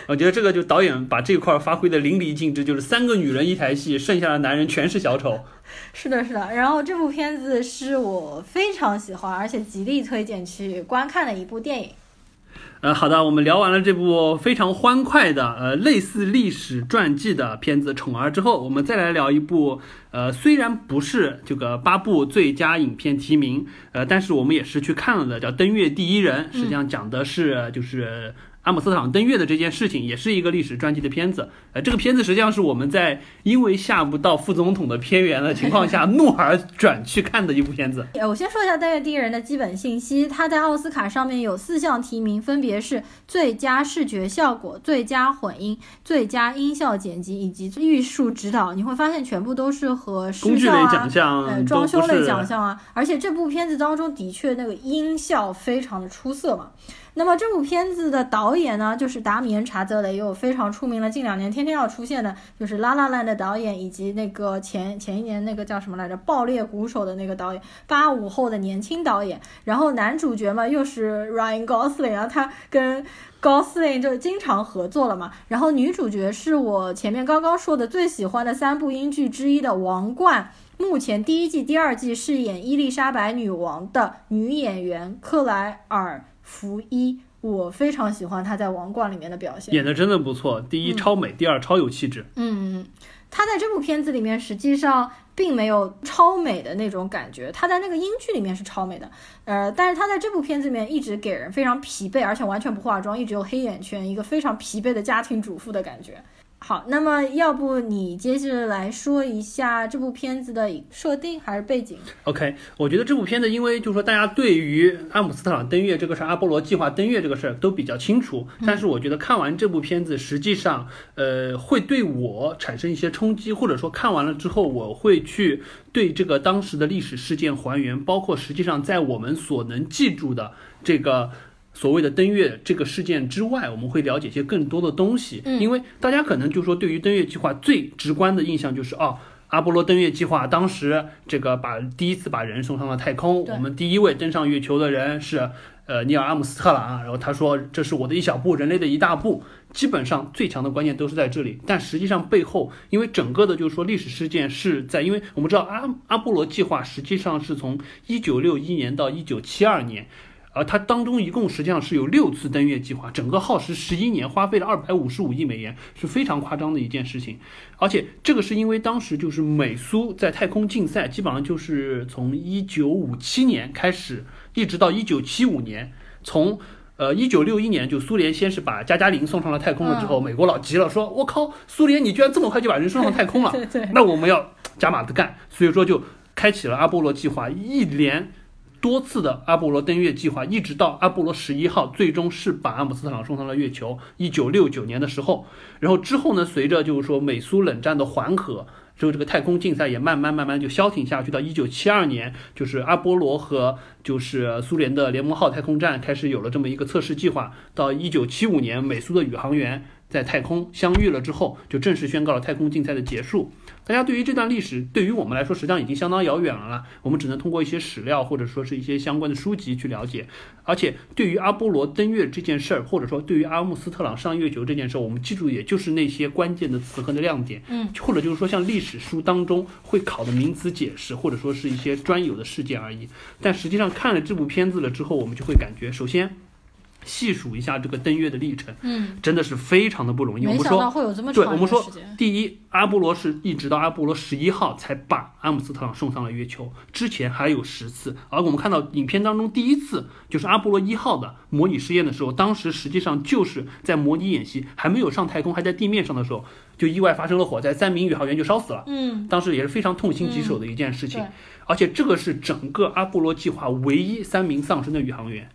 Speaker 3: 我觉得这个就导演把这块儿发挥的淋漓尽致，就是三个女人一台戏，剩下的男人全是小丑。
Speaker 2: 是的，是的。然后这部片子是我非常喜欢，而且极力推荐去观看的一部电影。
Speaker 3: 呃，好的，我们聊完了这部非常欢快的呃类似历史传记的片子《宠儿》之后，我们再来聊一部呃虽然不是这个八部最佳影片提名，呃，但是我们也是去看了的，叫《登月第一人》，实际上讲的是就是。阿姆斯特朗登月的这件事情，也是一个历史传记的片子。呃，这个片子实际上是我们在因为下不到副总统的片源的情况下，怒而转去看的一部片子。
Speaker 2: 呃，我先说一下《登月第一人》的基本信息。他在奥斯卡上面有四项提名，分别是最佳视觉效果、最佳混音、最佳音效剪辑以及艺术指导。你会发现，全部都是和
Speaker 3: 工具类奖项、
Speaker 2: 呃装修类奖项啊。而且这部片子当中的确那个音效非常的出色嘛。那么这部片子的导演呢，就是达米恩·查泽雷，有非常出名了，近两年天天要出现的，就是《拉拉烂》的导演，以及那个前前一年那个叫什么来着，《爆裂鼓手》的那个导演，八五后的年轻导演。然后男主角嘛，又是 Ryan Gosling 啊，他跟 Gosling 就经常合作了嘛。然后女主角是我前面刚刚说的最喜欢的三部英剧之一的《王冠》。目前第一季、第二季饰演伊丽莎白女王的女演员克莱尔。福一，我非常喜欢他在《王冠》里面的表现，
Speaker 3: 演的真的不错。第一超美，第二超有气质。
Speaker 2: 嗯，他在这部片子里面实际上并没有超美的那种感觉，他在那个英剧里面是超美的，呃，但是他在这部片子里面一直给人非常疲惫，而且完全不化妆，一直有黑眼圈，一个非常疲惫的家庭主妇的感觉。好，那么要不你接着来说一下这部片子的设定还是背景
Speaker 3: ？OK，我觉得这部片子，因为就是说大家对于阿姆斯特朗登月这个事儿、阿波罗计划登月这个事儿都比较清楚，但是我觉得看完这部片子，实际上呃会对我产生一些冲击，或者说看完了之后，我会去对这个当时的历史事件还原，包括实际上在我们所能记住的这个。所谓的登月这个事件之外，我们会了解一些更多的东西。嗯，因为大家可能就说，对于登月计划最直观的印象就是哦，阿波罗登月计划当时这个把第一次把人送上了太空，我们第一位登上月球的人是呃尼尔阿姆斯特朗，然后他说这是我的一小步，人类的一大步。基本上最强的关键都是在这里，但实际上背后，因为整个的就是说历史事件是在，因为我们知道阿阿波罗计划实际上是从一九六一年到一九七二年。而它当中一共实际上是有六次登月计划，整个耗时十一年，花费了二百五十五亿美元，是非常夸张的一件事情。而且这个是因为当时就是美苏在太空竞赛，基本上就是从一九五七年开始，一直到一九七五年。从呃一九六一年就苏联先是把加加林送上了太空了之后，美国老急了，说我靠，苏联你居然这么快就把人送上太空了，那我们要加码的干，所以说就开启了阿波罗计划，一连。多次的阿波罗登月计划，一直到阿波罗十一号，最终是把阿姆斯特朗送上了月球。一九六九年的时候，然后之后呢，随着就是说美苏冷战的缓和，之后这个太空竞赛也慢慢慢慢就消停下去。到一九七二年，就是阿波罗和就是苏联的联盟号太空站开始有了这么一个测试计划。到一九七五年，美苏的宇航员在太空相遇了之后，就正式宣告了太空竞赛的结束。大家对于这段历史，对于我们来说，实际上已经相当遥远了啦。我们只能通过一些史料，或者说是一些相关的书籍去了解。而且，对于阿波罗登月这件事儿，或者说对于阿姆斯特朗上月球这件事儿，我们记住也就是那些关键的词和的亮点，
Speaker 2: 嗯，
Speaker 3: 或者就是说像历史书当中会考的名词解释，或者说是一些专有的事件而已。但实际上看了这部片子了之后，我们就会感觉，首先。细数一下这个登月的历程，
Speaker 2: 嗯，
Speaker 3: 真的是非常的不容易。我们
Speaker 2: 说会有这么
Speaker 3: 对，我们说第一，阿波罗是一直到阿波罗十一号才把阿姆斯特朗送上了月球，之前还有十次。而我们看到影片当中第一次就是阿波罗一号的模拟试验的时候，当时实际上就是在模拟演习，还没有上太空，还在地面上的时候，就意外发生了火灾，三名宇航员就烧死了。
Speaker 2: 嗯，
Speaker 3: 当时也是非常痛心疾首的一件事情。而且这个是整个阿波罗计划唯一三名丧生的宇航员。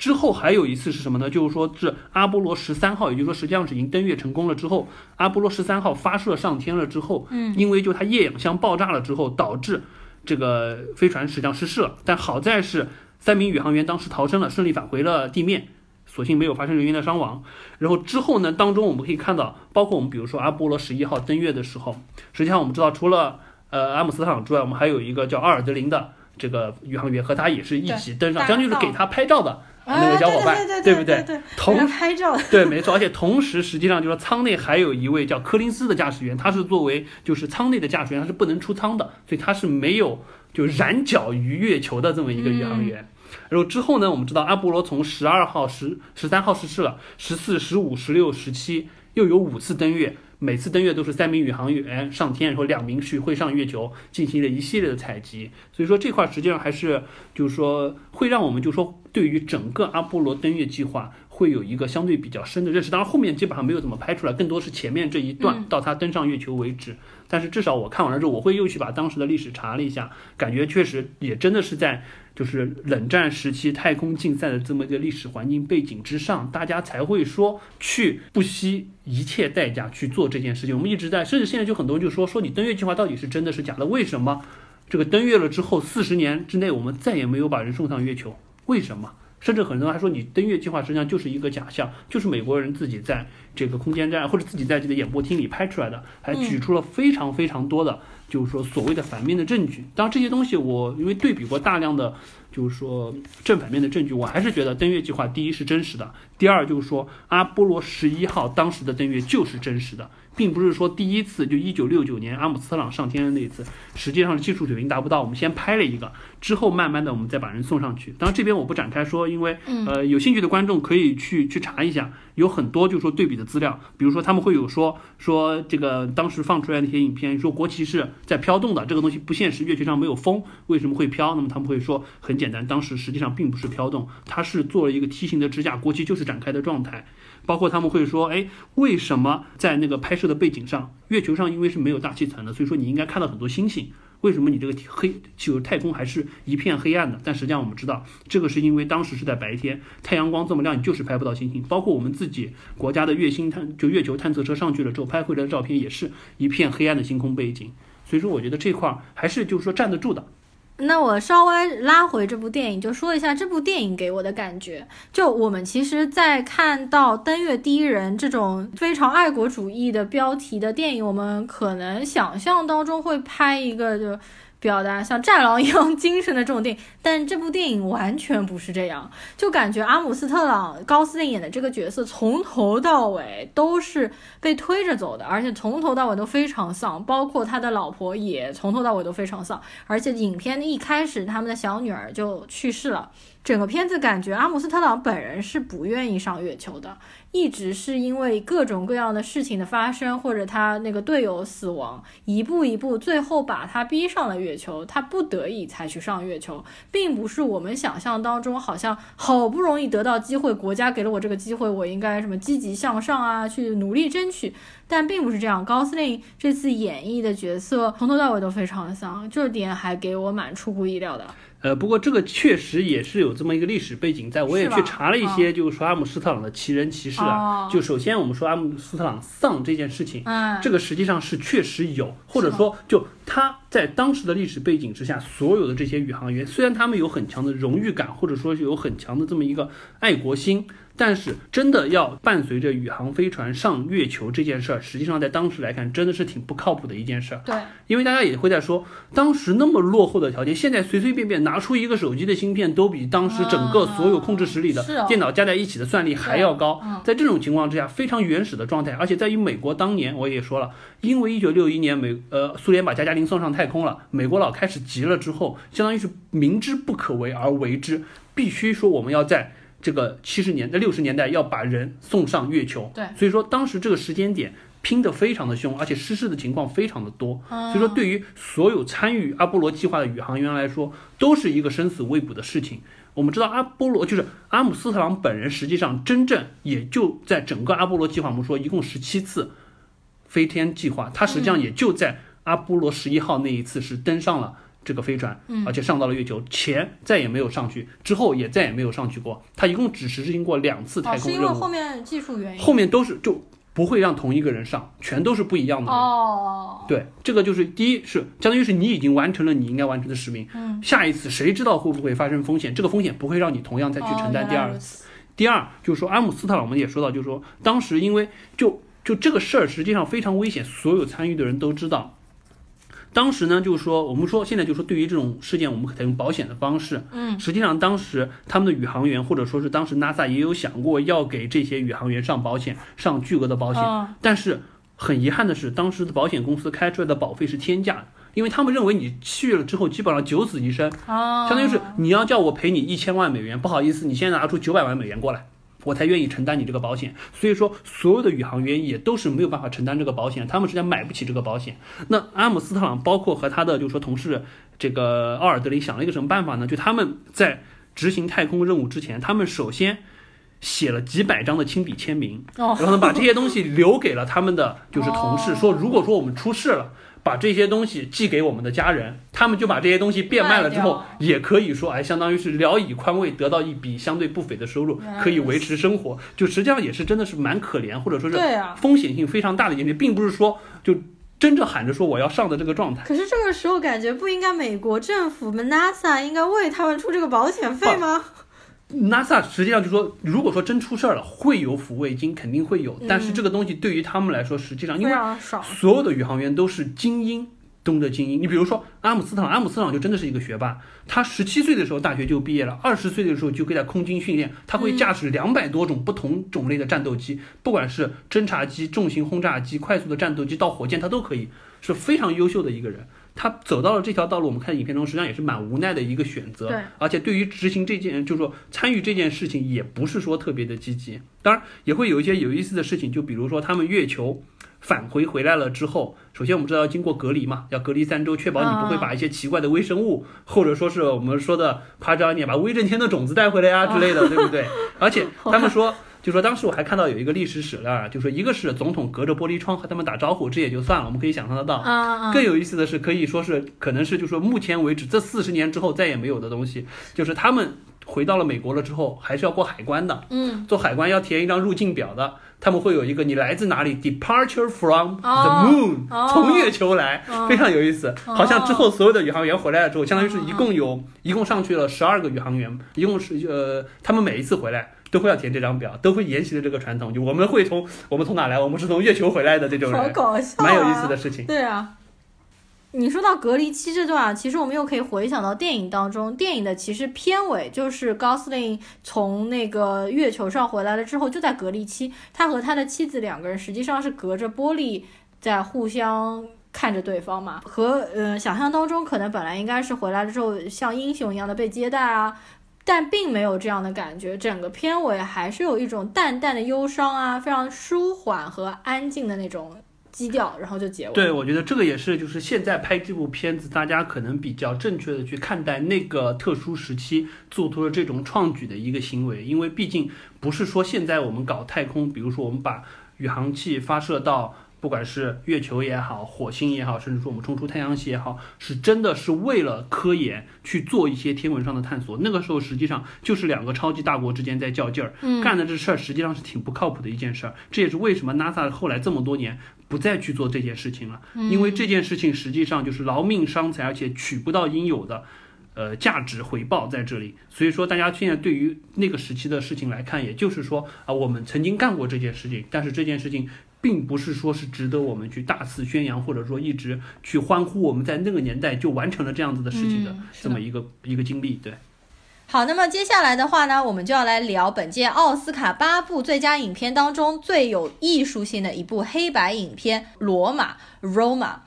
Speaker 3: 之后还有一次是什么呢？就是说是阿波罗十三号，也就是说实际上是已经登月成功了之后，阿波罗十三号发射上天了之后，
Speaker 2: 嗯，
Speaker 3: 因为就它液氧箱爆炸了之后，导致这个飞船实际上失事了。但好在是三名宇航员当时逃生了，顺利返回了地面，所幸没有发生人员的伤亡。然后之后呢，当中我们可以看到，包括我们比如说阿波罗十一号登月的时候，实际上我们知道除了呃阿姆斯特朗之外，我们还有一个叫阿尔德林的这个宇航员和他也是一起登上，将近是给他拍照的。那个小伙伴，
Speaker 2: 对
Speaker 3: 不
Speaker 2: 对？
Speaker 3: 同
Speaker 2: 拍照，
Speaker 3: 对，没错。而且同时，实际上就是舱内还有一位叫柯林斯的驾驶员，他是作为就是舱内的驾驶员，他是不能出舱的，所以他是没有就染脚于月球的这么一个宇航员。然后之后呢，我们知道阿波罗从十二号、十十三号失事了，十四、十五、十六、十七又有五次登月。每次登月都是三名宇航员上天，然后两名去会上月球，进行了一系列的采集。所以说这块实际上还是就是说会让我们就说对于整个阿波罗登月计划。会有一个相对比较深的认识。当然后面基本上没有怎么拍出来，更多是前面这一段到他登上月球为止。但是至少我看完了之后，我会又去把当时的历史查了一下，感觉确实也真的是在就是冷战时期太空竞赛的这么一个历史环境背景之上，大家才会说去不惜一切代价去做这件事情。我们一直在，甚至现在就很多人就说说你登月计划到底是真的是假的？为什么这个登月了之后四十年之内我们再也没有把人送上月球？为什么？甚至很多人还说你登月计划实际上就是一个假象，就是美国人自己在这个空间站或者自己在这个演播厅里拍出来的，还举出了非常非常多的，就是说所谓的反面的证据。当然这些东西我因为对比过大量的，就是说正反面的证据，我还是觉得登月计划第一是真实的，第二就是说阿波罗十一号当时的登月就是真实的。并不是说第一次就一九六九年阿姆斯特朗上天的那一次，实际上是技术水平达不到，我们先拍了一个，之后慢慢的我们再把人送上去。当然这边我不展开说，因为呃有兴趣的观众可以去去查一下，有很多就是说对比的资料，比如说他们会有说说这个当时放出来那些影片，说国旗是在飘动的，这个东西不现实，月球上没有风，为什么会飘？那么他们会说很简单，当时实际上并不是飘动，它是做了一个梯形的支架，国旗就是展开的状态。包括他们会说，哎，为什么在那个拍摄的背景上，月球上因为是没有大气层的，所以说你应该看到很多星星。为什么你这个黑就太空还是一片黑暗的？但实际上我们知道，这个是因为当时是在白天，太阳光这么亮，你就是拍不到星星。包括我们自己国家的月星探，就月球探测车上去了之后拍回来的照片，也是一片黑暗的星空背景。所以说，我觉得这块还是就是说站得住的。
Speaker 2: 那我稍微拉回这部电影，就说一下这部电影给我的感觉。就我们其实，在看到《登月第一人》这种非常爱国主义的标题的电影，我们可能想象当中会拍一个就。表达像战狼一样 精神的这种电影，但这部电影完全不是这样，就感觉阿姆斯特朗高司令演的这个角色从头到尾都是被推着走的，而且从头到尾都非常丧，包括他的老婆也从头到尾都非常丧，而且影片一开始他们的小女儿就去世了。整个片子感觉阿姆斯特朗本人是不愿意上月球的，一直是因为各种各样的事情的发生，或者他那个队友死亡，一步一步，最后把他逼上了月球，他不得已才去上月球，并不是我们想象当中好像好不容易得到机会，国家给了我这个机会，我应该什么积极向上啊，去努力争取，但并不是这样。高司令这次演绎的角色从头到尾都非常的丧，这点还给我蛮出乎意料的。
Speaker 3: 呃，不过这个确实也是有这么一个历史背景，在我也去查了一些，就是说阿姆斯特朗的奇人奇事啊。就首先我们说阿姆斯特朗丧这件事情，这个实际上是确实有，或者说就他在当时的历史背景之下，所有的这些宇航员，虽然他们有很强的荣誉感，或者说是有很强的这么一个爱国心。但是，真的要伴随着宇航飞船上月球这件事儿，实际上在当时来看，真的是挺不靠谱的一件事儿。
Speaker 2: 对，
Speaker 3: 因为大家也会在说，当时那么落后的条件，现在随随便便拿出一个手机的芯片，都比当时整个所有控制室里的电脑加在一起的算力还要高。在这种情况之下，非常原始的状态，而且在于美国当年，我也说了，因为一九六一年美呃苏联把加加林送上太空了，美国佬开始急了之后，相当于是明知不可为而为之，必须说我们要在。这个七十年代、六十年代要把人送上月球，
Speaker 2: 对，
Speaker 3: 所以说当时这个时间点拼得非常的凶，而且失事的情况非常的多，所以说对于所有参与阿波罗计划的宇航员来说，都是一个生死未卜的事情。我们知道阿波罗就是阿姆斯特朗本人，实际上真正也就在整个阿波罗计划，我们说一共十七次飞天计划，他实际上也就在阿波罗十一号那一次是登上了。这个飞船，而且上到了月球，前再也没有上去，之后也再也没有上去过。他一共只实行过两次太空任务。是因
Speaker 2: 为后面技术原因。
Speaker 3: 后面都是就不会让同一个人上，全都是不一样的。
Speaker 2: 哦。
Speaker 3: 对，这个就是第一是相当于是你已经完成了你应该完成的使命。
Speaker 2: 嗯。
Speaker 3: 下一次谁知道会不会发生风险？这个风险不会让你同样再去承担第二次。第二就是说阿姆斯特朗，我们也说到，就是说当时因为就就这个事儿实际上非常危险，所有参与的人都知道。当时呢，就是说，我们说现在就是说，对于这种事件，我们采用保险的方式。
Speaker 2: 嗯，
Speaker 3: 实际上当时他们的宇航员，或者说是当时 NASA 也有想过要给这些宇航员上保险，上巨额的保险。但是很遗憾的是，当时的保险公司开出来的保费是天价，因为他们认为你去了之后基本上九死一生。相当于是你要叫我赔你一千万美元，不好意思，你先拿出九百万美元过来。我才愿意承担你这个保险，所以说所有的宇航员也都是没有办法承担这个保险，他们实际上买不起这个保险。那阿姆斯特朗包括和他的就是说同事这个奥尔德里想了一个什么办法呢？就他们在执行太空任务之前，他们首先写了几百张的亲笔签名，
Speaker 2: 哦
Speaker 3: 然后呢把这些东西留给了他们的就是同事，
Speaker 2: 哦
Speaker 3: 说如果说我们出事了。把这些东西寄给我们的家人，他们就把这些东西变卖了之后，也可以说，哎，相当于是聊以宽慰，得到一笔相对不菲的收入，可以维持生活。就实际上也是真的是蛮可怜，或者说是风险性非常大的一件事，并不是说就真正喊着说我要上的这个状态。
Speaker 2: 可是这个时候感觉不应该美国政府们 NASA 应该为他们出这个保险费吗？
Speaker 3: NASA 实际上就说，如果说真出事儿了，会有抚慰金，肯定会有。但是
Speaker 2: 嗯
Speaker 3: 这个东西对于他们来说，实际上因为。所有的宇航员都是精英中的精英。你比如说阿姆斯特朗，阿姆斯特朗就真的是一个学霸。他十七岁的时候大学就毕业了，二十岁的时候就可以在空军训练，他会驾驶两百多种不同种类的战斗机，不管是侦察机、重型轰炸机、快速的战斗机到火箭，他都可以，是非常优秀的一个人。他走到了这条道路，我们看影片中实际上也是蛮无奈的一个选择。
Speaker 2: 对，
Speaker 3: 而且对于执行这件，就是说参与这件事情，也不是说特别的积极。当然，也会有一些有意思的事情，就比如说他们月球返回回来了之后，首先我们知道要经过隔离嘛，要隔离三周，确保你不会把一些奇怪的微生物，或者说是我们说的夸张一点，把威震天的种子带回来呀、之类的，对不对？而且他们说。就说当时我还看到有一个历史史料啊，就说一个是总统隔着玻璃窗和他们打招呼，这也就算了，我们可以想象得到。
Speaker 2: 啊啊！
Speaker 3: 更有意思的是，可以说是可能是就说目前为止这四十年之后再也没有的东西，就是他们回到了美国了之后，还是要过海关的。
Speaker 2: 嗯，
Speaker 3: 做海关要填一张入境表的，他们会有一个你来自哪里，departure from the
Speaker 2: 哦
Speaker 3: moon，、
Speaker 2: 哦
Speaker 3: 从月球来，
Speaker 2: 哦
Speaker 3: 非常有意思。好像之后所有的宇航员回来了之后，相当于是一共有一共上去了十二个宇航员，一共是呃，他们每一次回来。都会要填这张表，都会沿袭着这个传统。就我们会从我们从哪来？我们是从月球回来的这种
Speaker 2: 好
Speaker 3: 人，
Speaker 2: 搞笑、啊，
Speaker 3: 蛮有意思的。事情。
Speaker 2: 对啊，你说到隔离期这段啊，其实我们又可以回想到电影当中，电影的其实片尾就是高司令从那个月球上回来了之后，就在隔离期，他和他的妻子两个人实际上是隔着玻璃在互相。看着对方嘛，和呃想象当中可能本来应该是回来了之后像英雄一样的被接待啊，但并没有这样的感觉。整个片尾还是有一种淡淡的忧伤啊，非常舒缓和安静的那种基调，然后就结尾。
Speaker 3: 对，我觉得这个也是，就是现在拍这部片子，大家可能比较正确的去看待那个特殊时期做出了这种创举的一个行为，因为毕竟不是说现在我们搞太空，比如说我们把宇航器发射到。不管是月球也好，火星也好，甚至说我们冲出太阳系也好，是真的是为了科研去做一些天文上的探索。那个时候实际上就是两个超级大国之间在较劲儿，
Speaker 2: 嗯
Speaker 3: 干的这事儿实际上是挺不靠谱的一件事儿。这也是为什么 NASA 后来这么多年不再去做这件事情了，因为这件事情实际上就是劳命伤财，而且取不到应有的。呃，价值回报在这里，所以说大家现在对于那个时期的事情来看，也就是说啊，我们曾经干过这件事情，但是这件事情并不是说是值得我们去大肆宣扬，或者说一直去欢呼我们在那个年代就完成了这样子的事情的这么一个、一个经历。对，
Speaker 2: 好，那么接下来的话呢，我们就要来聊本届奥斯卡八部最佳影片当中最有艺术性的一部黑白影片《罗马》（Roma）。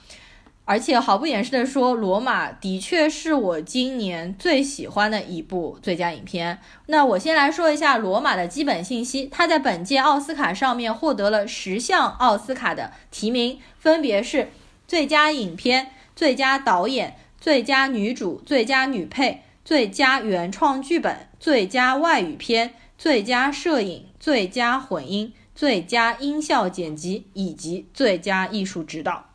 Speaker 2: 而且毫不掩饰的说，《罗马》的确是我今年最喜欢的一部最佳影片。那我先来说一下《罗马》的基本信息，它在本届奥斯卡上面获得了十项奥斯卡的提名，分别是最佳影片、最佳导演、最佳女主、最佳女配。最佳原创剧本、最佳外语片、最佳摄影、最佳混音、最佳音效剪辑以及最佳艺术指导。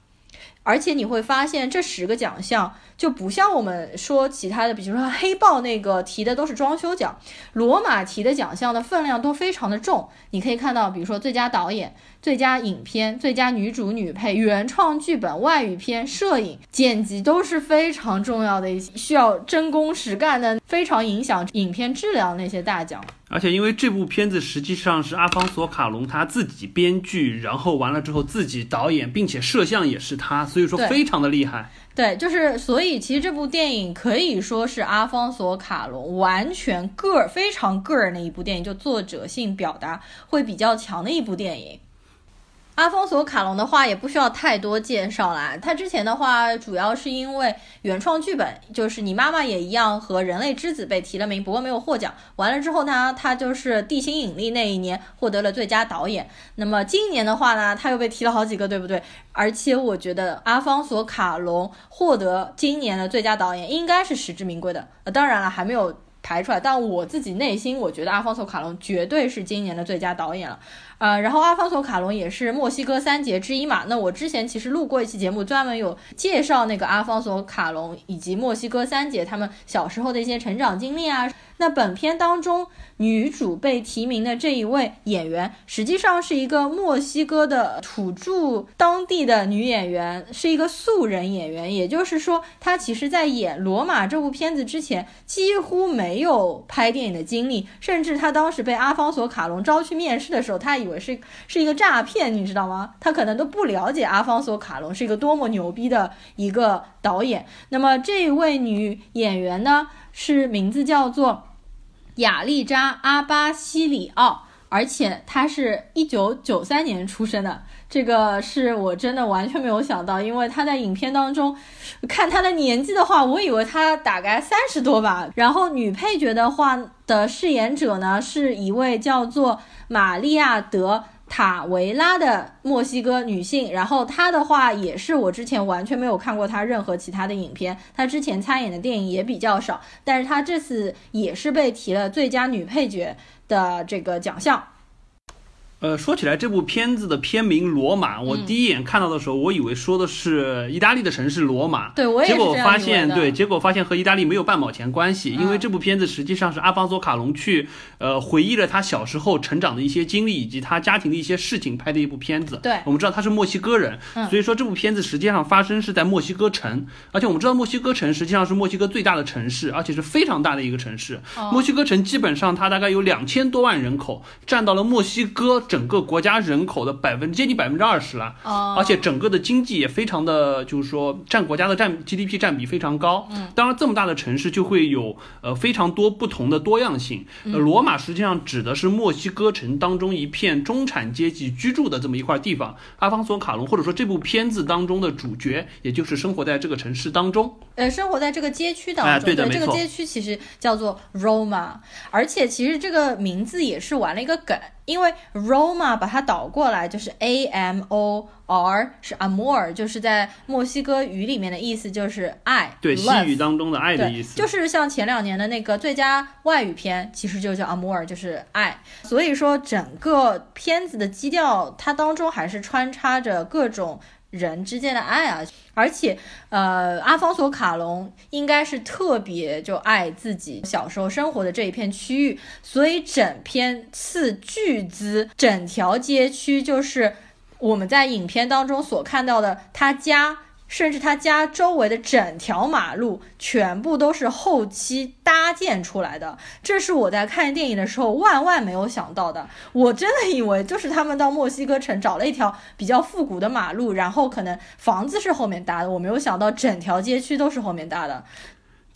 Speaker 2: 而且你会发现，这十个奖项就不像我们说其他的，比如说黑豹那个提的都是装修奖，罗马提的奖项的分量都非常的重。你可以看到，比如说最佳导演、最佳影片、最佳女主女配、原创剧本、外语片、摄影、剪辑都是非常重要的一些需要真功实干的，非常影响影片质量的那些大奖。
Speaker 3: 而且因为这部片子实际上是阿方索卡隆他自己编剧，然后完了之后自己导演，并且摄像也是他，所以说非常的厉害。
Speaker 2: 对，就是所以其实这部电影可以说是阿方索卡隆完全个儿非常个人的一部电影，就作者性表达会比较强的一部电影。阿方索卡隆的话也不需要太多介绍啦，他之前的话主要是因为原创剧本，就是你妈妈也一样和人类之子被提了名，不过没有获奖。完了之后呢，他就是地心引力那一年获得了最佳导演。那么今年的话呢，他又被提了好几个，对不对？而且我觉得阿方索卡隆获得今年的最佳导演应该是实至名归的。呃，当然了，还没有。排出来。但我自己内心，我觉得阿方索卡隆绝对是今年的最佳导演了。呃，然后阿方索卡隆也是墨西哥三杰之一嘛。那我之前其实录过一期节目，专门有介绍那个阿方索卡隆以及墨西哥三杰他们小时候的一些成长经历啊。那本片当中女主被提名的这一位演员，实际上是一个墨西哥的土著当地的女演员，是一个素人演员。也就是说，她其实在演《罗马》这部片子之前，几乎没有拍电影的经历，甚至她当时被阿方索卡隆招去面试的时候，她以为是是一个诈骗，你知道吗？他可能都不了解阿方索卡隆是一个多么牛逼的一个导演。那么这位女演员呢，是名字叫做。亚丽扎·阿巴西里奥，而且她是一九九三年出生的，这个是我真的完全没有想到，因为她在影片当中，看她的年纪的话，我以为她大概三十多吧。然后女配角的话的饰演者呢，是一位叫做玛利亚德。塔维拉的墨西哥女性，然后她的话也是我之前完全没有看过她任何其他的影片，她之前参演的电影也比较少，但是她这次也是被提了最佳女配角的这个奖项。
Speaker 3: 呃，说起来，这部片子的片名《罗马》，我第一眼看到的时候，我以为说的是意大利的城市罗马。
Speaker 2: 对，我也
Speaker 3: 结果发现，对，结果发现和意大利没有半毛钱关系。因为这部片子实际上是阿方索卡隆去，呃，回忆了他小时候成长的一些经历以及他家庭的一些事情拍的一部片子。
Speaker 2: 对，
Speaker 3: 我们知道他是墨西哥人，所以说这部片子实际上发生是在墨西哥城，而且我们知道墨西哥城实际上是墨西哥最大的城市，而且是非常大的一个城市。墨西哥城基本上它大概有两千多万人口，占到了墨西哥整个国家。人口的百分接近百分之二十了，而且整个的经济也非常的，就是说占国家的占 GDP 占比非常高。嗯，当然这么大的城市就会有呃非常多不同的多样性。罗马实际上指的是墨西哥城当中一片中产阶级居住的这么一块地方。阿方索卡隆或者说这部片子当中的主角，也就是生活在这个城市当中，
Speaker 2: 呃，生活在这个街区当中。
Speaker 3: 对的，
Speaker 2: 这个街区其实叫做 Roma，而且其实这个名字也是玩了一个梗。因为 Roma 把它倒过来就是 A M O R 是 Amor，就是在墨西哥语里面的意思就是爱，
Speaker 3: 对西语当中的爱的意思，
Speaker 2: 就是像前两年的那个最佳外语片，其实就叫 Amor，就是爱。所以说整个片子的基调，它当中还是穿插着各种。人之间的爱啊，而且，呃，阿方索卡隆应该是特别就爱自己小时候生活的这一片区域，所以整篇斥巨资，整条街区就是我们在影片当中所看到的他家。甚至他家周围的整条马路全部都是后期搭建出来的，这是我在看电影的时候万万没有想到的。我真的以为就是他们到墨西哥城找了一条比较复古的马路，然后可能房子是后面搭的。我没有想到整条街区都是后面搭的。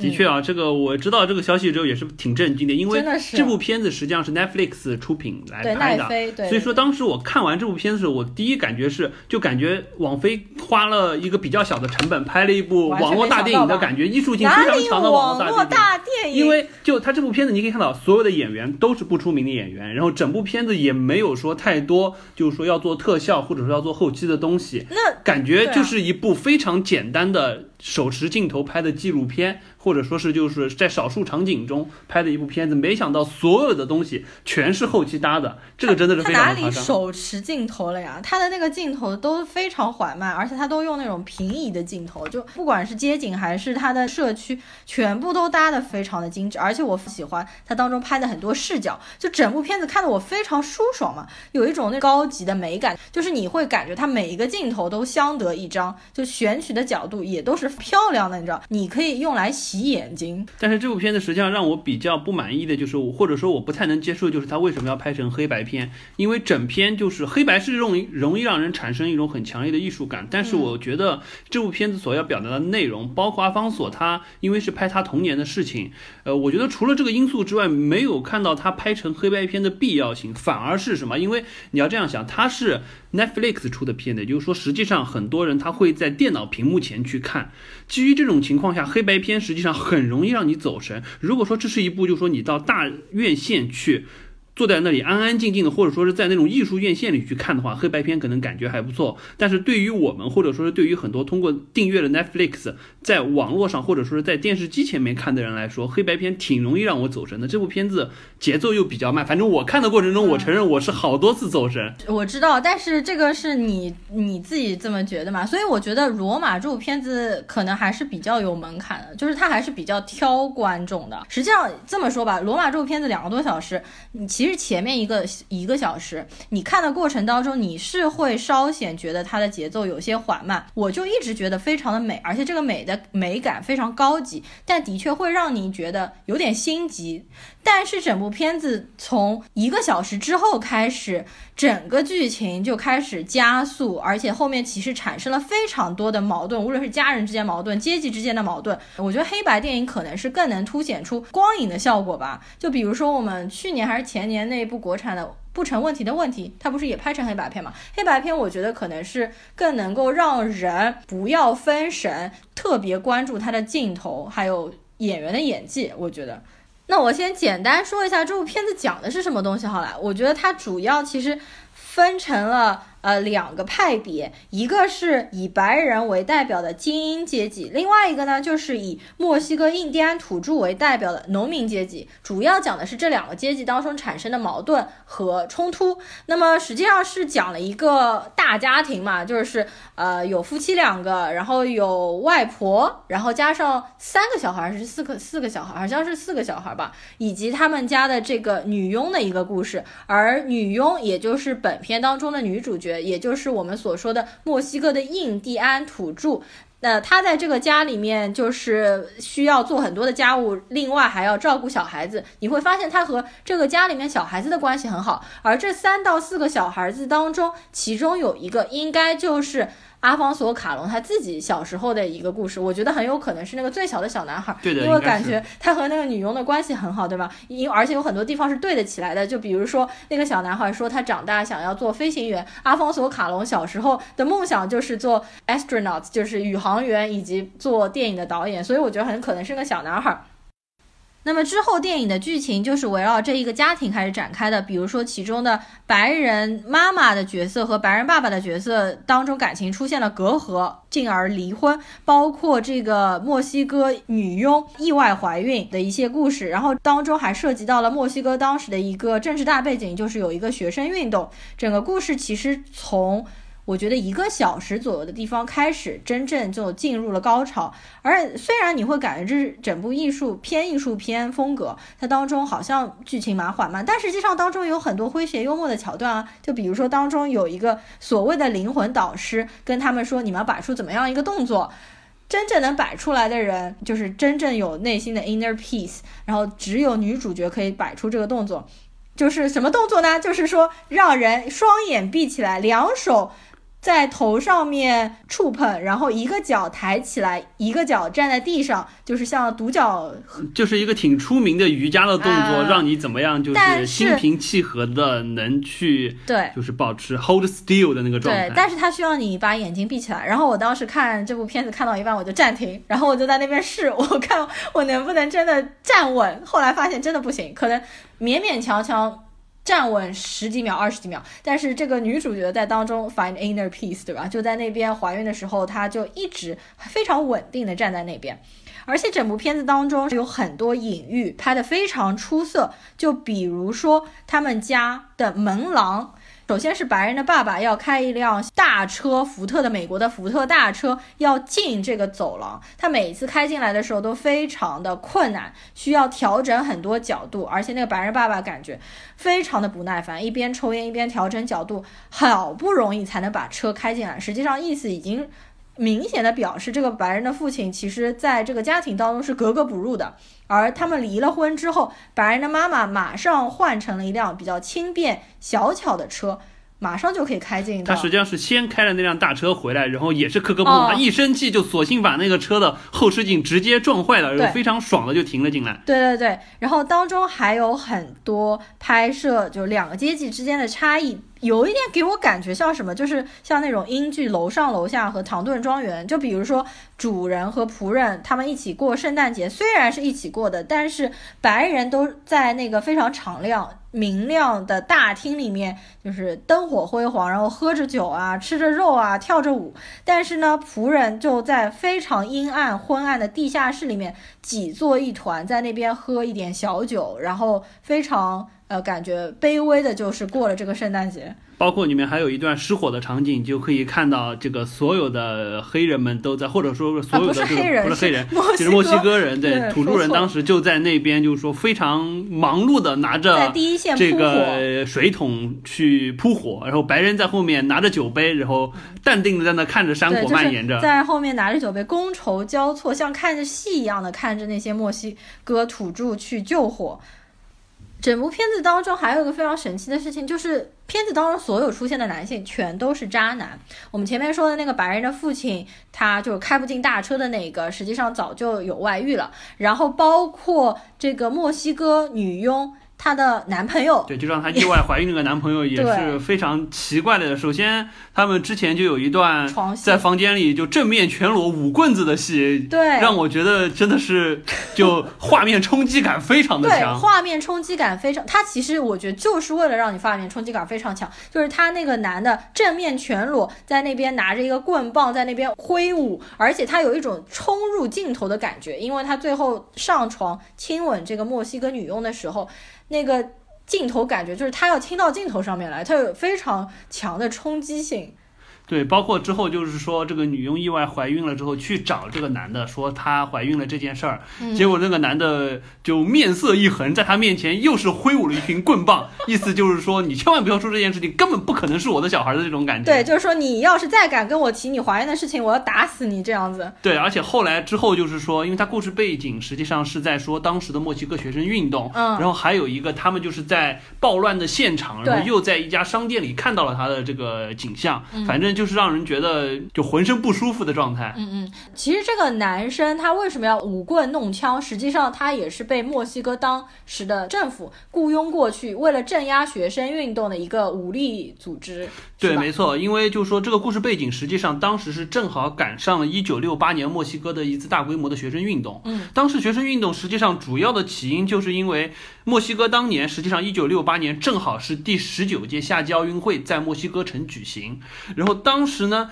Speaker 3: 的确啊，这个我知道这个消息之后也是挺震惊的，因为这部片子实际上是 Netflix 出品来拍
Speaker 2: 的，
Speaker 3: 所以说当时我看完这部片子，我第一感觉是就感觉网飞花了一个比较小的成本拍了一部网络大电影的感觉，艺术性非常强的
Speaker 2: 网
Speaker 3: 络
Speaker 2: 大电
Speaker 3: 影。因为就他这部片子，你可以看到所有的演员都是不出名的演员，然后整部片子也没有说太多，就是说要做特效或者说要做后期的东西，
Speaker 2: 那
Speaker 3: 感觉就是一部非常简单的。手持镜头拍的纪录片，或者说是就是在少数场景中拍的一部片子，没想到所有的东西全是后期搭的，这个真的是非常
Speaker 2: 夸张。哪里手持镜头了呀？他的那个镜头都非常缓慢，而且他都用那种平移的镜头，就不管是街景还是他的社区，全部都搭的非常的精致。而且我喜欢他当中拍的很多视角，就整部片子看得我非常舒爽嘛，有一种那高级的美感，就是你会感觉他每一个镜头都相得益彰，就选取的角度也都是。漂亮的，你知道，你可以用来洗眼睛。
Speaker 3: 但是这部片子实际上让我比较不满意的就是，或者说我不太能接受，就是它为什么要拍成黑白片？因为整片就是黑白是容易容易让人产生一种很强烈的艺术感。但是我觉得这部片子所要表达的内容，包括阿方索他因为是拍他童年的事情，呃，我觉得除了这个因素之外，没有看到他拍成黑白片的必要性。反而是什么？因为你要这样想，他是 Netflix 出的片子，也就是说，实际上很多人他会在电脑屏幕前去看。基于这种情况下，黑白片实际上很容易让你走神。如果说这是一部，就是说你到大院线去坐在那里安安静静的，或者说是在那种艺术院线里去看的话，黑白片可能感觉还不错。但是对于我们，或者说是对于很多通过订阅了 Netflix 在网络上或者说是在电视机前面看的人来说，黑白片挺容易让我走神的。这部片子节奏又比较慢，反正我看的过程中，我承认我是好多次走神。
Speaker 2: 我知道，但是这个是你你自己这么觉得嘛？所以我觉得《罗马》这部片子可能还是比较有门槛的，就是它还是比较挑观众的。实际上这么说吧，《罗马》这部片子两个多小时，你其其实前面一个一个小时，你看的过程当中，你是会稍显觉得它的节奏有些缓慢。我就一直觉得非常的美，而且这个美的美感非常高级，但的确会让你觉得有点心急。但是整部片子从一个小时之后开始，整个剧情就开始加速，而且后面其实产生了非常多的矛盾，无论是家人之间矛盾、阶级之间的矛盾。我觉得黑白电影可能是更能凸显出光影的效果吧。就比如说我们去年还是前年那一部国产的《不成问题的问题》，它不是也拍成黑白片嘛？黑白片我觉得可能是更能够让人不要分神，特别关注它的镜头还有演员的演技。我觉得。那我先简单说一下这部片子讲的是什么东西好了。我觉得它主要其实分成了。呃，两个派别，一个是以白人为代表的精英阶级，另外一个呢，就是以墨西哥印第安土著为代表的农民阶级。主要讲的是这两个阶级当中产生的矛盾和冲突。那么实际上是讲了一个大家庭嘛，就是呃有夫妻两个，然后有外婆，然后加上三个小孩，还是四个四个小孩，好像是四个小孩吧，以及他们家的这个女佣的一个故事。而女佣也就是本片当中的女主角。也就是我们所说的墨西哥的印第安土著，那他在这个家里面就是需要做很多的家务，另外还要照顾小孩子。你会发现他和这个家里面小孩子的关系很好，而这三到四个小孩子当中，其中有一个应该就是。阿方索卡隆他自己小时候的一个故事，我觉得很有可能是那个最小的小男孩，
Speaker 3: 对的，
Speaker 2: 因为感觉他和那个女佣的关系很好，对吧？因而且有很多地方是对得起来的，就比如说那个小男孩说他长大想要做飞行员，阿方索卡隆小时候的梦想就是做 astronaut，就是宇航员以及做电影的导演，所以我觉得很可能是个小男孩。那么之后电影的剧情就是围绕这一个家庭开始展开的，比如说其中的白人妈妈的角色和白人爸爸的角色当中感情出现了隔阂，进而离婚，包括这个墨西哥女佣意外怀孕的一些故事，然后当中还涉及到了墨西哥当时的一个政治大背景，就是有一个学生运动，整个故事其实从。我觉得一个小时左右的地方开始，真正就进入了高潮。而虽然你会感觉这是整部艺术偏艺术片风格，它当中好像剧情蛮缓慢，但实际上当中有很多诙谐幽默的桥段啊。就比如说当中有一个所谓的灵魂导师，跟他们说你们要摆出怎么样一个动作，真正能摆出来的人就是真正有内心的 inner peace，然后只有女主角可以摆出这个动作，就是什么动作呢？就是说让人双眼闭起来，两手。在头上面触碰，然后一个脚抬起来，一个脚站在地上，就是像独角，
Speaker 3: 就是一个挺出名的瑜伽的动作，让你怎么样，就是心平气和的能去，
Speaker 2: 对，
Speaker 3: 就是保持 hold still 的那个状态。
Speaker 2: 对，但是它需要你把眼睛闭起来。然后我当时看这部片子看到一半我就暂停，然后我就在那边试，我看我能不能真的站稳。后来发现真的不行，可能勉勉强强。站稳十几秒、二十几秒，但是这个女主角在当中 find inner peace，对吧？就在那边怀孕的时候，她就一直非常稳定的站在那边，而且整部片子当中有很多隐喻，拍的非常出色。就比如说他们家的门廊。首先是白人的爸爸要开一辆大车，福特的美国的福特大车要进这个走廊，他每次开进来的时候都非常的困难，需要调整很多角度，而且那个白人爸爸感觉非常的不耐烦，一边抽烟一边调整角度，好不容易才能把车开进来。实际上意思已经明显的表示，这个白人的父亲其实在这个家庭当中是格格不入的。而他们离了婚之后，白人的妈妈马上换成了一辆比较轻便小巧的车，马上就可以开进。
Speaker 3: 他实际上是先开了那辆大车回来，然后也是磕磕碰碰，他一生气就索性把那个车的后视镜直接撞坏了，然后非常爽的就停了进来。
Speaker 2: 对对对，然后当中还有很多拍摄，就两个阶级之间的差异。有一点给我感觉像什么，就是像那种英剧《楼上楼下》和《唐顿庄园》，就比如说主人和仆人他们一起过圣诞节，虽然是一起过的，但是白人都在那个非常敞亮。明亮的大厅里面，就是灯火辉煌，然后喝着酒啊，吃着肉啊，跳着舞。但是呢，仆人就在非常阴暗、昏暗的地下室里面挤作一团，在那边喝一点小酒，然后非常呃，感觉卑微的，就是过了这个圣诞节。
Speaker 3: 包括里面还有一段失火的场景，就可以看到这个所有的黑人们都在，或者说所有的这个不是黑人，就是墨西哥人，对土著人当时就在那边，就是说非常忙碌的拿着这个水桶去扑火，然后白人在后面拿着酒杯，然后淡定的在那看着山火蔓延着，
Speaker 2: 在后面拿着酒杯，觥筹交错，像看着戏一样的看着那些墨西哥土著去救火。整部片子当中还有一个非常神奇的事情，就是片子当中所有出现的男性全都是渣男。我们前面说的那个白人的父亲，他就开不进大车的那个，实际上早就有外遇了。然后包括这个墨西哥女佣。她的男朋友
Speaker 3: 对，就让她意外怀孕那个男朋友 也是非常奇怪的。首先，他们之前就有一段在房间里就正面全裸舞棍子的戏，
Speaker 2: 对，
Speaker 3: 让我觉得真的是就画面冲击感非常的强。
Speaker 2: 画面冲击感非常，他其实我觉得就是为了让你画面冲击感非常强，就是他那个男的正面全裸在那边拿着一个棍棒在那边挥舞，而且他有一种冲入镜头的感觉，因为他最后上床亲吻这个墨西哥女佣的时候。那个镜头感觉就是他要听到镜头上面来，他有非常强的冲击性。
Speaker 3: 对，包括之后就是说，这个女佣意外怀孕了之后，去找这个男的说她怀孕了这件事儿，结果那个男的就面色一横，在他面前又是挥舞了一群棍棒，意思就是说你千万不要说这件事情，根本不可能是我的小孩的这种感觉。
Speaker 2: 对，就是说你要是再敢跟我提你怀孕的事情，我要打死你这样子。
Speaker 3: 对，而且后来之后就是说，因为他故事背景实际上是在说当时的墨西哥学生运动，嗯，然后还有一个他们就是在暴乱的现场，然后又在一家商店里看到了他的这个景象，反正就。就是让人觉得就浑身不舒服的状态。
Speaker 2: 嗯嗯，其实这个男生他为什么要舞棍弄枪？实际上他也是被墨西哥当时的政府雇佣过去，为了镇压学生运动的一个武力组织。
Speaker 3: 对，没错，因为就是说这个故事背景，实际上当时是正好赶上了一九六八年墨西哥的一次大规模的学生运动。
Speaker 2: 嗯，
Speaker 3: 当时学生运动实际上主要的起因就是因为墨西哥当年实际上一九六八年正好是第十九届夏季奥运会在墨西哥城举行，然后当当时呢，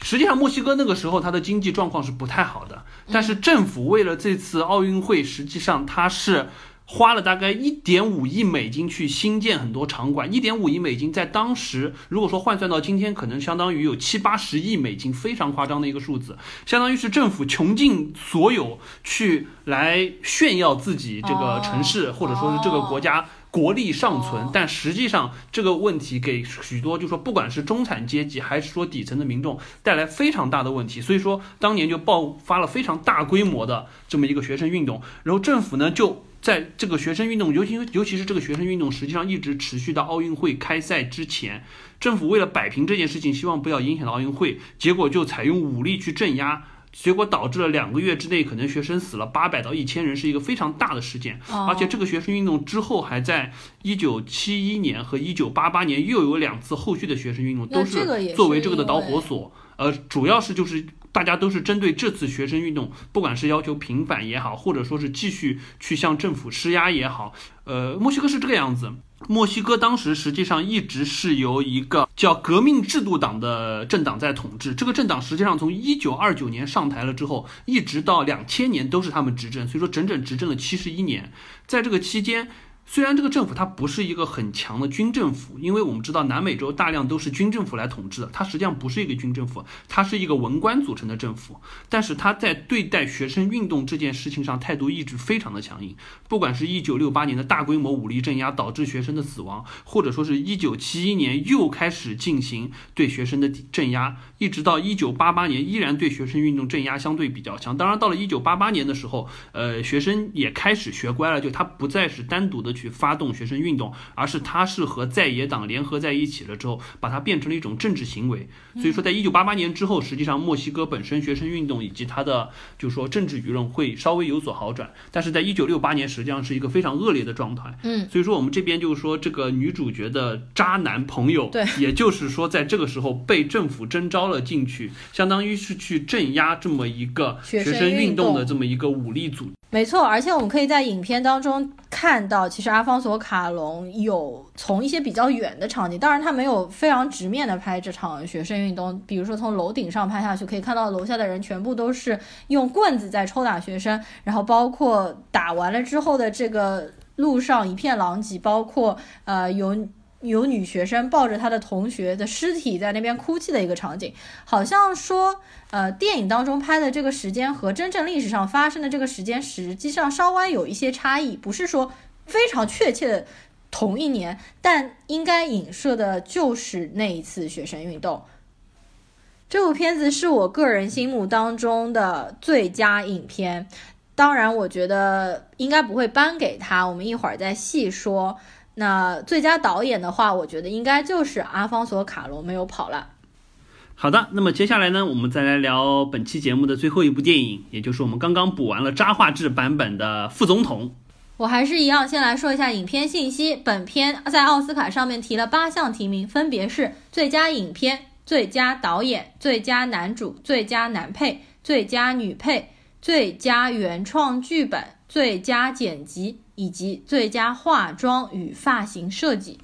Speaker 3: 实际上墨西哥那个时候它的经济状况是不太好的，但是政府为了这次奥运会，实际上它是花了大概一点五亿美金去新建很多场馆。一点五亿美金在当时，如果说换算到今天，可能相当于有七八十亿美金，非常夸张的一个数字，相当于是政府穷尽所有去来炫耀自己这个城市，或者说是这个国家。国力尚存，但实际上这个问题给许多，就说不管是中产阶级还是说底层的民众带来非常大的问题，所以说当年就爆发了非常大规模的这么一个学生运动，然后政府呢就在这个学生运动，尤其尤其是这个学生运动实际上一直持续到奥运会开赛之前，政府为了摆平这件事情，希望不要影响到奥运会，结果就采用武力去镇压。结果导致了两个月之内，可能学生死了八百到一千人，是一个非常大的事件。而且这个学生运动之后，还在一九七一年和一九八八年又有两次后续的学生运动，都是作为这个的导火索。呃，主要是就是大家都是针对这次学生运动，不管是要求平反也好，或者说是继续去向政府施压也好，呃，墨西哥是这个样子。墨西哥当时实际上一直是由一个叫革命制度党的政党在统治。这个政党实际上从一九二九年上台了之后，一直到两千年都是他们执政，所以说整整执政了七十一年。在这个期间。虽然这个政府它不是一个很强的军政府，因为我们知道南美洲大量都是军政府来统治的，它实际上不是一个军政府，它是一个文官组成的政府。但是它在对待学生运动这件事情上态度一直非常的强硬，不管是一九六八年的大规模武力镇压导致学生的死亡，或者说是一九七一年又开始进行对学生的镇压，一直到一九八八年依然对学生运动镇压相对比较强。当然到了一九八八年的时候，呃，学生也开始学乖了，就他不再是单独的。去发动学生运动，而是他是和在野党联合在一起了之后，把它变成了一种政治行为。所以说，在一九八八年之后，实际上墨西哥本身学生运动以及它的就是说政治舆论会稍微有所好转，但是在一九六八年实际上是一个非常恶劣的状态。
Speaker 2: 嗯，
Speaker 3: 所以说我们这边就是说这个女主角的渣男朋友，
Speaker 2: 对，
Speaker 3: 也就是说在这个时候被政府征召了进去，相当于是去镇压这么一个
Speaker 2: 学生
Speaker 3: 运动
Speaker 2: 运动
Speaker 3: 的这么一个武力组织。
Speaker 2: 没错，而且我们可以在影片当中看到，其实阿方索卡隆有从一些比较远的场景，当然他没有非常直面的拍这场学生运动，比如说从楼顶上拍下去，可以看到楼下的人全部都是用棍子在抽打学生，然后包括打完了之后的这个路上一片狼藉，包括呃有。有女学生抱着她的同学的尸体在那边哭泣的一个场景，好像说，呃，电影当中拍的这个时间和真正历史上发生的这个时间实际上稍微有一些差异，不是说非常确切的同一年，但应该影射的就是那一次学生运动。这部片子是我个人心目当中的最佳影片，当然，我觉得应该不会颁给他，我们一会儿再细说。那最佳导演的话，我觉得应该就是阿方索卡隆没有跑了。
Speaker 3: 好的，那么接下来呢，我们再来聊本期节目的最后一部电影，也就是我们刚刚补完了渣画质版本的《副总统》。
Speaker 2: 我还是一样，先来说一下影片信息。本片在奥斯卡上面提了八项提名，分别是最佳影片、最佳导演、最佳男主、最佳男配、最佳女配、最佳原创剧本、最佳剪辑以及最佳化妆与发型设计。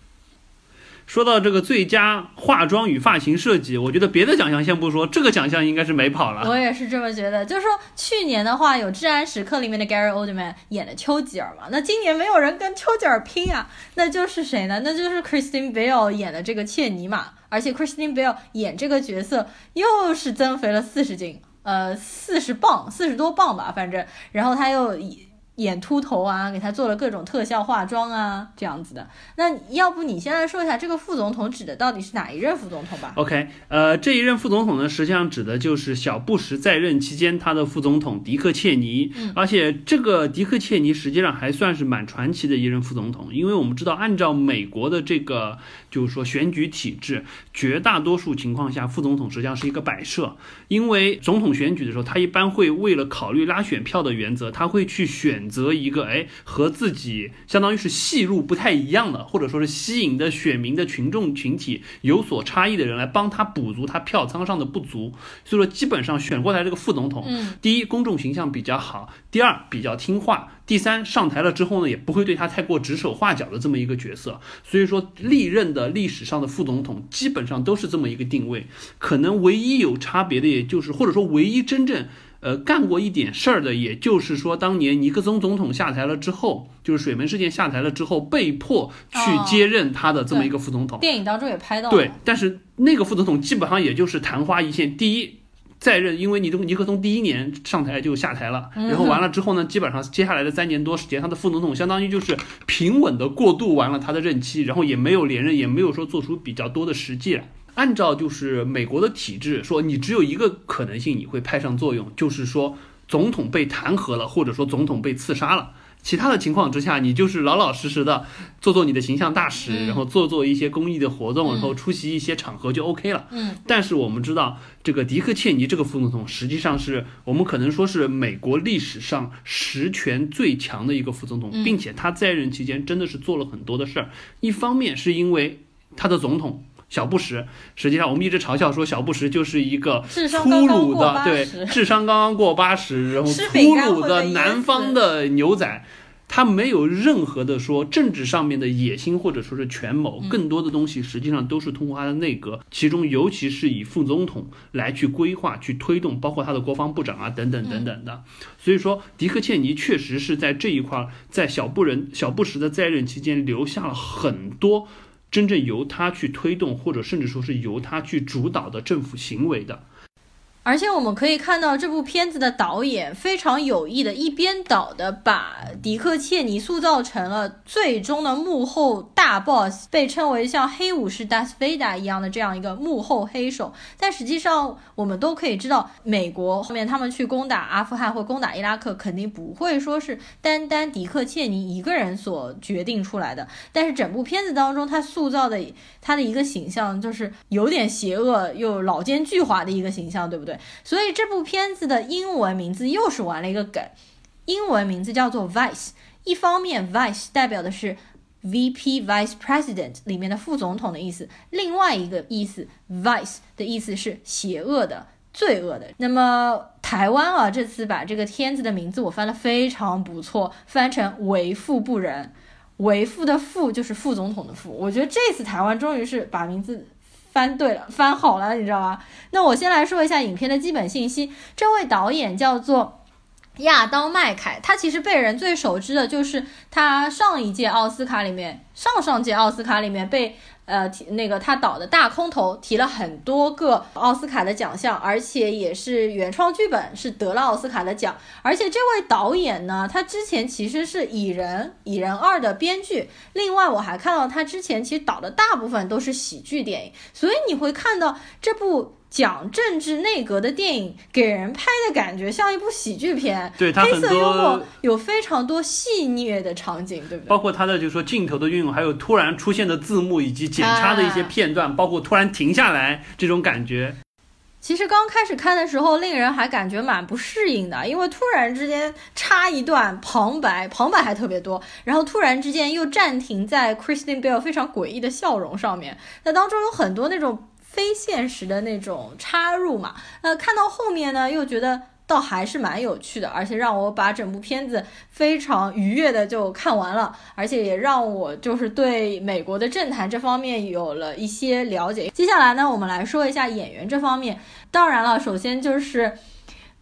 Speaker 3: 说到这个最佳化妆与发型设计，我觉得别的奖项先不说，这个奖项应该是没跑了。
Speaker 2: 我也是这么觉得。就是说，去年的话有《治安时刻》里面的 Gary Oldman 演的丘吉尔嘛，那今年没有人跟丘吉尔拼啊，那就是谁呢？那就是 Christine Bell 演的这个切尼玛，而且 Christine Bell 演这个角色又是增肥了四十斤，呃，四十磅，四十多磅吧，反正，然后他又以。演秃头啊，给他做了各种特效化妆啊，这样子的。那要不你先来说一下这个副总统指的到底是哪一任副总统吧
Speaker 3: ？OK，呃，这一任副总统呢，实际上指的就是小布什在任期间他的副总统迪克切尼。
Speaker 2: 嗯，
Speaker 3: 而且这个迪克切尼实际上还算是蛮传奇的一任副总统，因为我们知道，按照美国的这个就是说选举体制，绝大多数情况下副总统实际上是一个摆设，因为总统选举的时候，他一般会为了考虑拉选票的原则，他会去选。选择一个哎和自己相当于是戏路不太一样的，或者说是吸引的选民的群众群体有所差异的人来帮他补足他票仓上的不足。所以说基本上选过来这个副总统，
Speaker 2: 嗯，
Speaker 3: 第一公众形象比较好，第二比较听话，第三上台了之后呢也不会对他太过指手画脚的这么一个角色。所以说历任的历史上的副总统基本上都是这么一个定位，可能唯一有差别的也就是或者说唯一真正。呃，干过一点事儿的，也就是说，当年尼克松总统下台了之后，就是水门事件下台了之后，被迫去接任他的这么一个副总统。
Speaker 2: 电影当中也拍到。
Speaker 3: 对，但是那个副总统基本上也就是昙花一现。第一，在任，因为你这个尼克松第一年上台就下台了，然后完了之后呢，基本上接下来的三年多时间，他的副总统相当于就是平稳的过渡完了他的任期，然后也没有连任，也没有说做出比较多的实际来。按照就是美国的体制说，你只有一个可能性你会派上作用，就是说总统被弹劾了，或者说总统被刺杀了。其他的情况之下，你就是老老实实的做做你的形象大使，然后做做一些公益的活动，然后出席一些场合就 OK 了。
Speaker 2: 嗯。
Speaker 3: 但是我们知道，这个迪克切尼这个副总统，实际上是我们可能说是美国历史上实权最强的一个副总统，并且他在任期间真的是做了很多的事儿。一方面是因为他的总统。小布什，实际上我们一直嘲笑说小布什就是一个粗鲁的，对，智商刚刚过八十，然后粗鲁的南方的牛仔，他没有任何的说政治上面的野心或者说是权谋，更多的东西实际上都是通过他的内阁，其中尤其是以副总统来去规划、去推动，包括他的国防部长啊等等等等的。所以说，迪克切尼确实是在这一块，在小布人小布什的在任期间留下了很多。真正由他去推动，或者甚至说是由他去主导的政府行为的。
Speaker 2: 而且我们可以看到这部片子的导演非常有意的，一边倒的把迪克·切尼塑造成了最终的幕后大 boss，被称为像黑武士达斯维达一样的这样一个幕后黑手。但实际上，我们都可以知道，美国后面他们去攻打阿富汗或攻打伊拉克，肯定不会说是单单迪克·切尼一个人所决定出来的。但是整部片子当中，他塑造的他的一个形象，就是有点邪恶又老奸巨猾的一个形象，对不对？所以这部片子的英文名字又是玩了一个梗，英文名字叫做 Vice。一方面，Vice 代表的是 VP Vice President 里面的副总统的意思，另外一个意思，Vice 的意思是邪恶的、罪恶的。那么台湾啊，这次把这个片子的名字我翻的非常不错，翻成为富不仁。为富的富就是副总统的富。我觉得这次台湾终于是把名字。翻对了，翻好了，你知道吗？那我先来说一下影片的基本信息。这位导演叫做亚当麦凯，他其实被人最熟知的就是他上一届奥斯卡里面，上上届奥斯卡里面被。呃，提那个他导的大空头提了很多个奥斯卡的奖项，而且也是原创剧本，是得了奥斯卡的奖。而且这位导演呢，他之前其实是《蚁人》《蚁人二》的编剧。另外，我还看到他之前其实导的大部分都是喜剧电影，所以你会看到这部。讲政治内阁的电影，给人拍的感觉像一部喜剧片，
Speaker 3: 对，
Speaker 2: 黑色幽默，有非常多戏谑的场景，对不对？
Speaker 3: 包括它的就是说镜头的运用，还有突然出现的字幕以及剪插的一些片段，包括突然停下来这种感觉。
Speaker 2: 其实刚开始看的时候，令人还感觉蛮不适应的，因为突然之间插一段旁白，旁白还特别多，然后突然之间又暂停在 Kristen Bell 非常诡异的笑容上面，那当中有很多那种。非现实的那种插入嘛，那看到后面呢，又觉得倒还是蛮有趣的，而且让我把整部片子非常愉悦的就看完了，而且也让我就是对美国的政坛这方面有了一些了解。接下来呢，我们来说一下演员这方面。当然了，首先就是。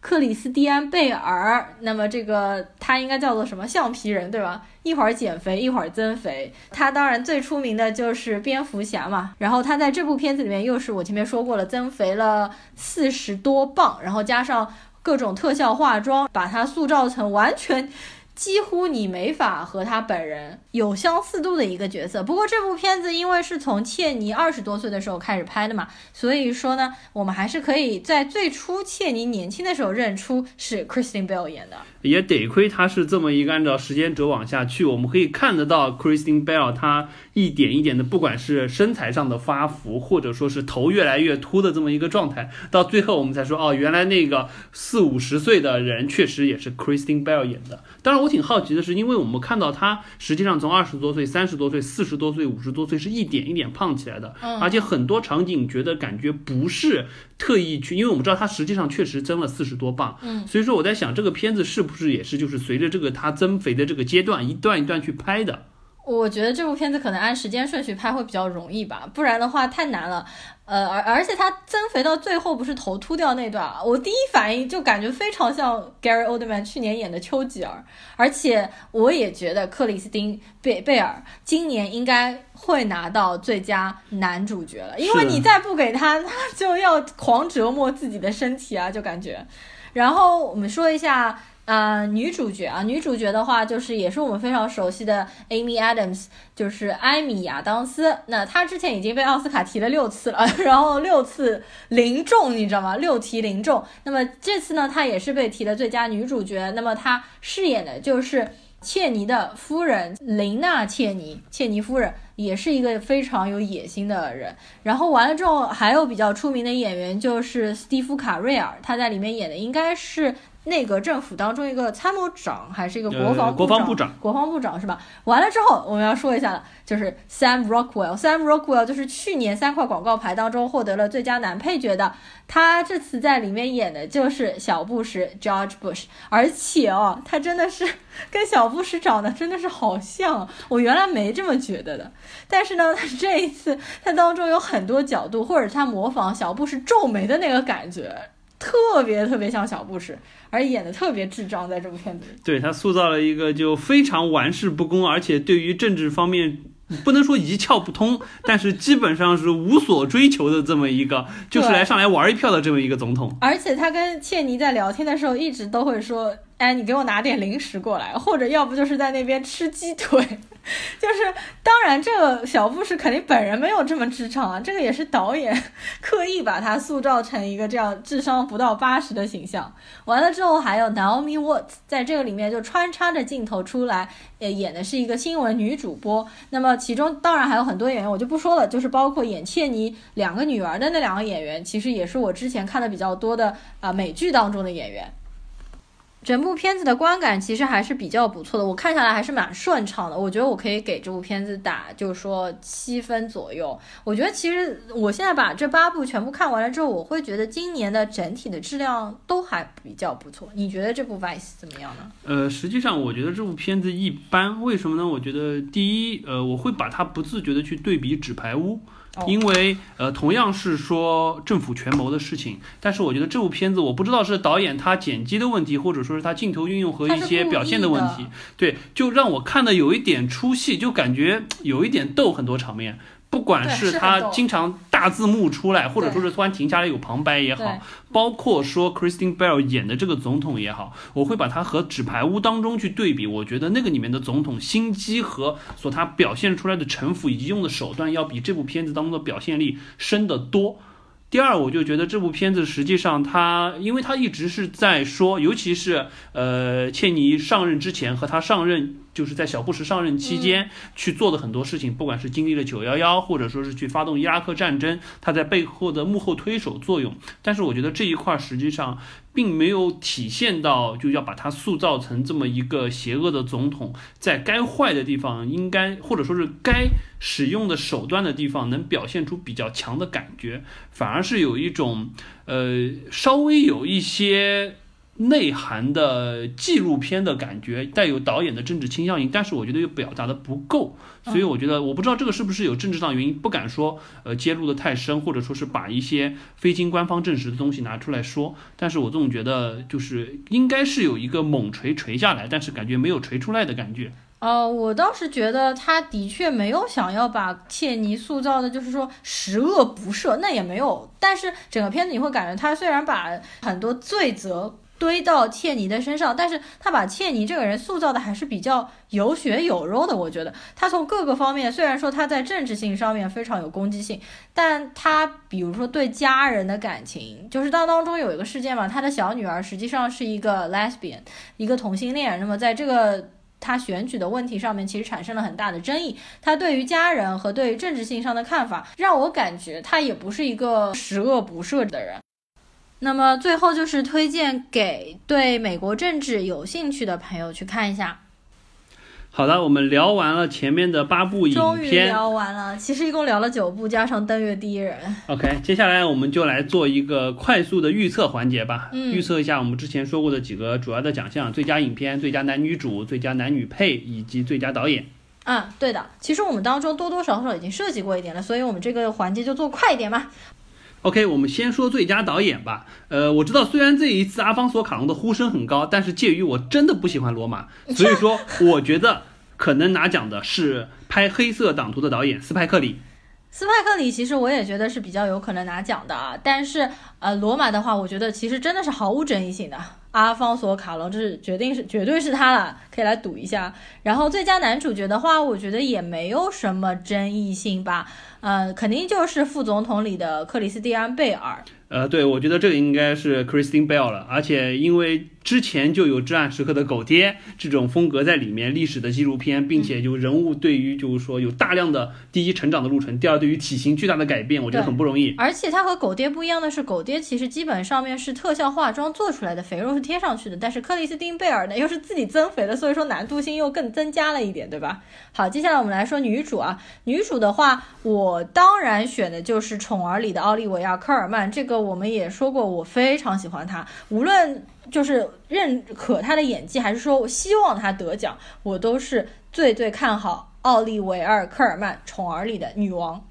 Speaker 2: 克里斯蒂安·贝尔，那么这个他应该叫做什么橡皮人，对吧？一会儿减肥，一会儿增肥。他当然最出名的就是蝙蝠侠嘛。然后他在这部片子里面又是我前面说过了，增肥了四十多磅，然后加上各种特效化妆，把他塑造成完全。几乎你没法和他本人有相似度的一个角色。不过这部片子因为是从切尼二十多岁的时候开始拍的嘛，所以说呢，我们还是可以在最初切尼年轻的时候认出是 Kristen Bell 演的。
Speaker 3: 也得亏他是这么一个按照时间轴往下去，我们可以看得到 Kristen Bell 他一点一点的，不管是身材上的发福，或者说是头越来越秃的这么一个状态，到最后我们才说哦，原来那个四五十岁的人确实也是 Kristen Bell 演的。当然，我挺好奇的是，因为我们看到他实际上从二十多岁、三十多岁、四十多岁、五十多岁是一点一点胖起来的，而且很多场景觉得感觉不是特意去，因为我们知道他实际上确实增了四十多磅，
Speaker 2: 嗯，
Speaker 3: 所以说我在想这个片子是不不是也是就是随着这个他增肥的这个阶段一段一段去拍的。
Speaker 2: 我觉得这部片子可能按时间顺序拍会比较容易吧，不然的话太难了。呃，而而且他增肥到最后不是头秃掉那段，我第一反应就感觉非常像 Gary Oldman 去年演的丘吉尔。而且我也觉得克里斯汀贝贝尔今年应该会拿到最佳男主角了，因为你再不给他，他就要狂折磨自己的身体啊，就感觉。然后我们说一下。呃，女主角啊，女主角的话就是也是我们非常熟悉的 Amy Adams，就是艾米亚当斯。那她之前已经被奥斯卡提了六次了，然后六次零中，你知道吗？六提零中。那么这次呢，她也是被提的最佳女主角。那么她饰演的就是切尼的夫人琳娜·切尼，切尼夫人也是一个非常有野心的人。然后完了之后，还有比较出名的演员就是斯蒂夫·卡瑞尔，他在里面演的应该是。内阁政府当中一个参谋长还是一个国防
Speaker 3: 国防部长，
Speaker 2: 国防部长是吧？完了之后我们要说一下了，就是 Sam Rockwell，Sam Rockwell 就是去年三块广告牌当中获得了最佳男配角的，他这次在里面演的就是小布什 George Bush，而且哦，他真的是跟小布什长得真的是好像，我原来没这么觉得的，但是呢，他 这一次他当中有很多角度，或者他模仿小布什皱眉的那个感觉。特别特别像小布什，而演的特别智障，在这部片子里，
Speaker 3: 对他塑造了一个就非常玩世不恭，而且对于政治方面不能说一窍不通，但是基本上是无所追求的这么一个，就是来上来玩一票的这么一个总统。
Speaker 2: 而且他跟切尼在聊天的时候，一直都会说：“哎，你给我拿点零食过来，或者要不就是在那边吃鸡腿。”就是，当然，这个小布什肯定本人没有这么智障啊，这个也是导演 刻意把他塑造成一个这样智商不到八十的形象。完了之后，还有 Naomi Watts 在这个里面就穿插着镜头出来，呃，演的是一个新闻女主播。那么其中当然还有很多演员，我就不说了，就是包括演切尼两个女儿的那两个演员，其实也是我之前看的比较多的啊美剧当中的演员。整部片子的观感其实还是比较不错的，我看下来还是蛮顺畅的。我觉得我可以给这部片子打，就是说七分左右。我觉得其实我现在把这八部全部看完了之后，我会觉得今年的整体的质量都还比较不错。你觉得这部《Vice》怎么样呢？
Speaker 3: 呃，实际上我觉得这部片子一般，为什么呢？我觉得第一，呃，我会把它不自觉的去对比《纸牌屋》。因为呃，同样是说政府权谋的事情，但是我觉得这部片子，我不知道是导演他剪辑的问题，或者说是他镜头运用和一些表现的问题，对，就让我看的有一点出戏，就感觉有一点逗很多场面。不管是他经常大字幕出来，或者说是突然停下来有旁白也好，包括说 Christine Bell 演的这个总统也好，我会把它和《纸牌屋》当中去对比。我觉得那个里面的总统心机和所他表现出来的城府以及用的手段，要比这部片子当中的表现力深得多。第二，我就觉得这部片子实际上他，因为他一直是在说，尤其是呃，切尼上任之前和他上任。就是在小布什上任期间去做的很多事情，不管是经历了九幺幺，或者说是去发动伊拉克战争，他在背后的幕后推手作用。但是我觉得这一块实际上并没有体现到，就要把他塑造成这么一个邪恶的总统，在该坏的地方应该或者说是该使用的手段的地方能表现出比较强的感觉，反而是有一种呃稍微有一些。内涵的纪录片的感觉，带有导演的政治倾向性，但是我觉得又表达的不够，所以我觉得我不知道这个是不是有政治上原因，不敢说呃揭露的太深，或者说是把一些非经官方证实的东西拿出来说，但是我总觉得就是应该是有一个猛锤锤下来，但是感觉没有锤出来的感觉。
Speaker 2: 呃，我倒是觉得他的确没有想要把切尼塑造的，就是说十恶不赦，那也没有，但是整个片子你会感觉他虽然把很多罪责。堆到切尼的身上，但是他把切尼这个人塑造的还是比较有血有肉的。我觉得他从各个方面，虽然说他在政治性上面非常有攻击性，但他比如说对家人的感情，就是当当中有一个事件嘛，他的小女儿实际上是一个 lesbian，一个同性恋。那么在这个他选举的问题上面，其实产生了很大的争议。他对于家人和对于政治性上的看法，让我感觉他也不是一个十恶不赦的人。那么最后就是推荐给对美国政治有兴趣的朋友去看一下。
Speaker 3: 好的，我们聊完了前面的八部影片，
Speaker 2: 终于聊完了。其实一共聊了九部，加上登月第一人。
Speaker 3: OK，接下来我们就来做一个快速的预测环节吧。
Speaker 2: 嗯，
Speaker 3: 预测一下我们之前说过的几个主要的奖项：最佳影片、最佳男女主、最佳男女配以及最佳导演。
Speaker 2: 嗯，对的。其实我们当中多多少少已经涉及过一点了，所以我们这个环节就做快一点嘛。
Speaker 3: OK，我们先说最佳导演吧。呃，我知道虽然这一次阿方索卡隆的呼声很高，但是介于我真的不喜欢罗马，所以说我觉得可能拿奖的是拍《黑色党徒》的导演斯派克里。
Speaker 2: 斯派克里其实我也觉得是比较有可能拿奖的啊，但是呃，罗马的话，我觉得其实真的是毫无争议性的。阿方索卡隆这是决定是绝对是他了，可以来赌一下。然后最佳男主角的话，我觉得也没有什么争议性吧。呃，肯定就是副总统里的克里斯蒂安贝尔。
Speaker 3: 呃，对，我觉得这个应该是 Christine Bell 了，而且因为之前就有《至暗时刻》的狗爹这种风格在里面，历史的纪录片，并且就人物对于就是说有大量的第一成长的路程，第二对于体型巨大的改变，我觉得很不容易。
Speaker 2: 而且它和狗爹不一样的是，狗爹其实基本上面是特效化妆做出来的，肥肉是贴上去的，但是克里斯汀贝尔呢又是自己增肥的，所以说难度性又更增加了一点，对吧？好，接下来我们来说女主啊，女主的话，我当然选的就是《宠儿》里的奥利维亚·科尔曼，这个我们也说过。我非常喜欢他，无论就是认可他的演技，还是说我希望他得奖，我都是最最看好奥利维尔·科尔曼《宠儿》里的女王。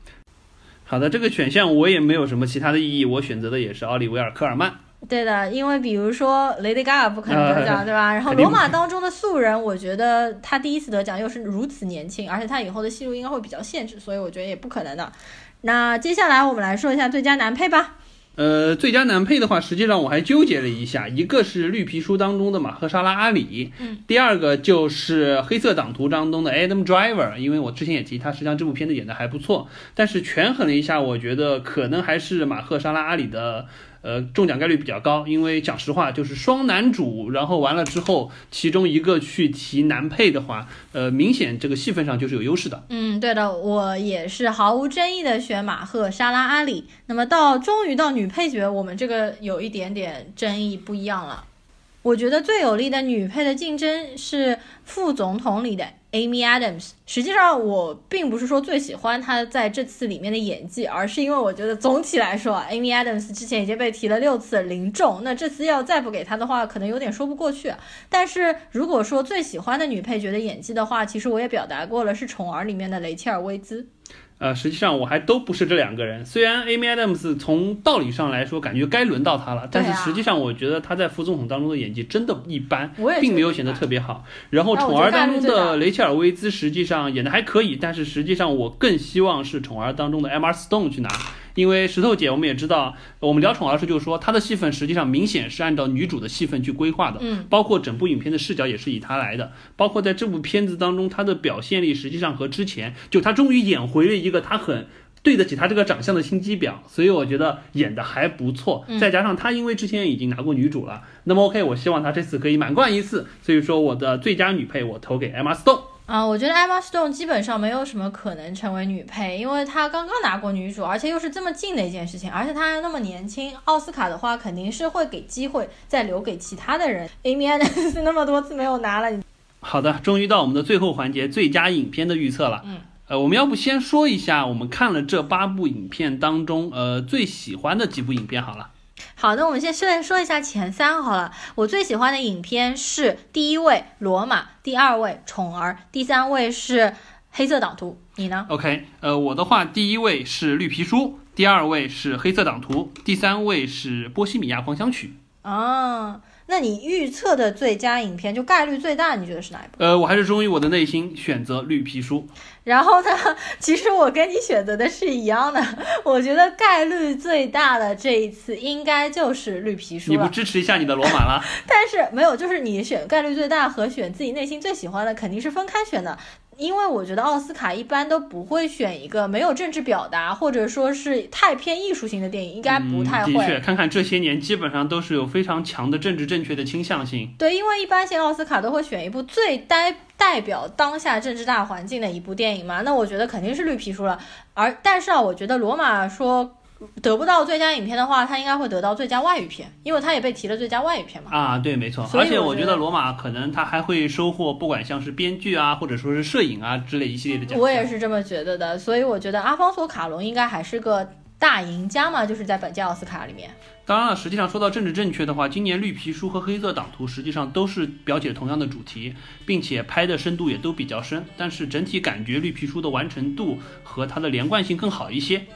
Speaker 3: 好的，这个选项我也没有什么其他的意义，我选择的也是奥利维尔·科尔曼。
Speaker 2: 对的，因为比如说 Lady Gaga 不可能得奖，
Speaker 3: 呃
Speaker 2: 对吧？然后罗马当中的素人，我觉得他第一次得奖又是如此年轻，而且他以后的戏路应该会比较限制，所以我觉得也不可能的。那接下来我们来说一下最佳男配吧。
Speaker 3: 呃，最佳男配的话，实际上我还纠结了一下，一个是绿皮书当中的马赫沙拉阿里，
Speaker 2: 嗯，
Speaker 3: 第二个就是黑色党徒当中的 Adam Driver，因为我之前也提他，实际上这部片子演的还不错，但是权衡了一下，我觉得可能还是马赫沙拉阿里的。呃，中奖概率比较高，因为讲实话，就是双男主，然后完了之后，其中一个去提男配的话，呃，明显这个戏份上就是有优势的。
Speaker 2: 嗯，对的，我也是毫无争议的选马赫沙拉阿里。那么到终于到女配角，我们这个有一点点争议不一样了。我觉得最有力的女配的竞争是副总统里的 Amy Adams。实际上，我并不是说最喜欢她在这次里面的演技，而是因为我觉得总体来说，Amy Adams 之前已经被提了六次零中，那这次要再不给她的话，可能有点说不过去。但是如果说最喜欢的女配角的演技的话，其实我也表达过了，是《宠儿》里面的雷切尔·薇兹。
Speaker 3: 呃，实际上我还都不是这两个人。虽然 Amy Adams 从道理上来说，感觉该轮到他了，但是实际上我觉得他在副总统当中的演技真的一般，并没有显得特别好。然后宠儿当中的雷切尔·威兹实际上演的还可以，但是实际上我更希望是宠儿当中的 Emma Stone 去拿。因为石头姐，我们也知道，我们聊宠儿时就说她的戏份实际上明显是按照女主的戏份去规划的，
Speaker 2: 嗯，
Speaker 3: 包括整部影片的视角也是以她来的，包括在这部片子当中，她的表现力实际上和之前就她终于演回了一个她很对得起她这个长相的心机婊，所以我觉得演的还不错。再加上她因为之前已经拿过女主了，那么 OK，我希望她这次可以满贯一次。所以说我的最佳女配我投给 Emma Stone。
Speaker 2: 啊，我觉得 Emma Stone 基本上没有什么可能成为女配，因为她刚刚拿过女主，而且又是这么近的一件事情，而且她还那么年轻。奥斯卡的话肯定是会给机会再留给其他的人。Amy Adams 那么多次没有拿了，你
Speaker 3: 好的，终于到我们的最后环节，最佳影片的预测了。
Speaker 2: 嗯，
Speaker 3: 呃，我们要不先说一下我们看了这八部影片当中，呃，最喜欢的几部影片好了。
Speaker 2: 好的，我们先说说一下前三好了。我最喜欢的影片是第一位《罗马》，第二位《宠儿》，第三位是《黑色党徒》。你呢
Speaker 3: ？OK，呃，我的话，第一位是《绿皮书》，第二位是《黑色党徒》，第三位是《波西米亚狂想曲》。
Speaker 2: 啊，那你预测的最佳影片就概率最大，你觉得是哪一部？
Speaker 3: 呃，我还是忠于我的内心，选择《绿皮书》。
Speaker 2: 然后呢，其实我跟你选择的是一样的，我觉得概率最大的这一次应该就是绿皮书
Speaker 3: 你不。支持一下你的罗马了？
Speaker 2: 但是没有，就是你选概率最大和选自己内心最喜欢的肯定是分开选的。因为我觉得奥斯卡一般都不会选一个没有政治表达或者说是太偏艺术性的电影，应该不太会。
Speaker 3: 嗯。的确，看看这些年，基本上都是有非常强的政治正确的倾向性。
Speaker 2: 对，因为一般性奥斯卡都会选一部最代代表当下政治大环境的一部电影嘛，那我觉得肯定是绿皮书了。而但是啊，我觉得罗马说得不到最佳影片的话，他应该会得到最佳外语片，因为他也被提了最佳外语片嘛。
Speaker 3: 啊，对，没错。而且
Speaker 2: 我觉得
Speaker 3: 罗马可能他还会收获，不管像是编剧啊，或者说是摄影啊之类一系列的奖项。
Speaker 2: 我也是这么觉得的，所以我觉得阿方索卡隆应该还是个大赢家嘛，就是在本届奥斯卡里面。
Speaker 3: 当然了，实际上说到政治正确的话，今年绿皮书和黑色党徒实际上都是表解同样的主题，并且拍的深度也都比较深，但是整体感觉绿皮书的完成度和它的连贯性更好一些。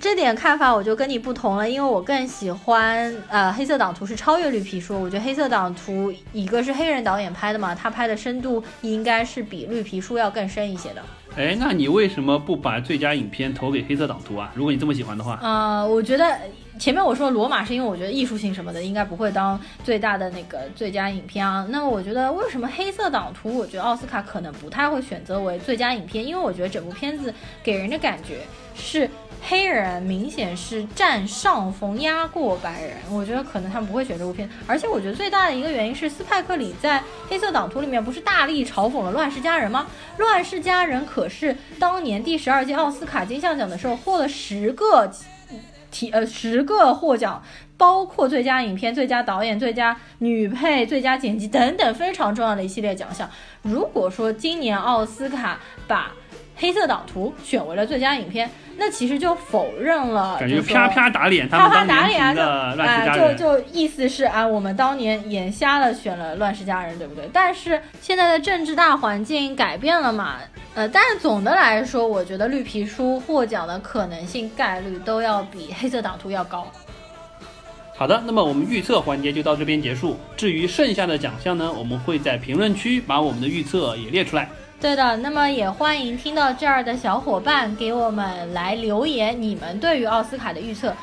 Speaker 2: 这点看法我就跟你不同了，因为我更喜欢呃黑色党图是超越绿皮书，我觉得黑色党图一个是黑人导演拍的嘛，他拍的深度应该是比绿皮书要更深一些的。
Speaker 3: 哎，那你为什么不把最佳影片投给黑色党图啊？如果你这么喜欢的话，
Speaker 2: 呃，我觉得前面我说罗马是因为我觉得艺术性什么的应该不会当最大的那个最佳影片啊。那么我觉得为什么黑色党图，我觉得奥斯卡可能不太会选择为最佳影片，因为我觉得整部片子给人的感觉是。黑人明显是占上风，压过白人。我觉得可能他们不会选这部片，而且我觉得最大的一个原因是斯派克里在《黑色党徒》里面不是大力嘲讽了《乱世佳人》吗？《乱世佳人》可是当年第十二届奥斯卡金像奖的时候获了十个提呃十个获奖，包括最佳影片、最佳导演、最佳女配、最佳剪辑等等非常重要的一系列奖项。如果说今年奥斯卡把黑色党徒选为了最佳影片，那其实就否认了，
Speaker 3: 感觉啪啪打脸
Speaker 2: 啪啪打脸啊，就《啊，
Speaker 3: 人》
Speaker 2: 就就意思是啊，我们当年眼瞎了选了《乱世佳人》，对不对？但是现在的政治大环境改变了嘛，呃，但是总的来说，我觉得绿皮书获奖的可能性概率都要比黑色党徒要高。
Speaker 3: 好的，那么我们预测环节就到这边结束。至于剩下的奖项呢，我们会在评论区把我们的预测也列出来。
Speaker 2: 对的，那么也欢迎听到这儿的小伙伴给我们来留言，你们对于奥斯卡的预测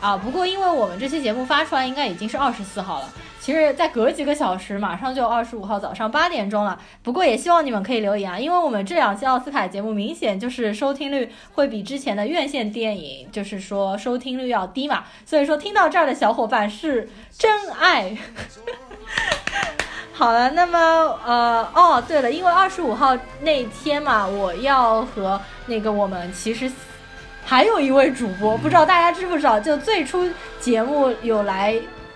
Speaker 2: 啊。不过因为我们这期节目发出来应该已经是二十四号了，其实再隔几个小时，马上就二十五号早上八点钟了。不过也希望你们可以留言啊，因为我们这两期奥斯卡节目明显就是收听率会比之前的院线电影，就是说收听率要低嘛。所以说听到这儿的小伙伴是真爱。好了，那么呃哦，对了，因为二十五号那天嘛，我要和那个我们其实还有一位主播，不知道大家知不知道，就最初节目有来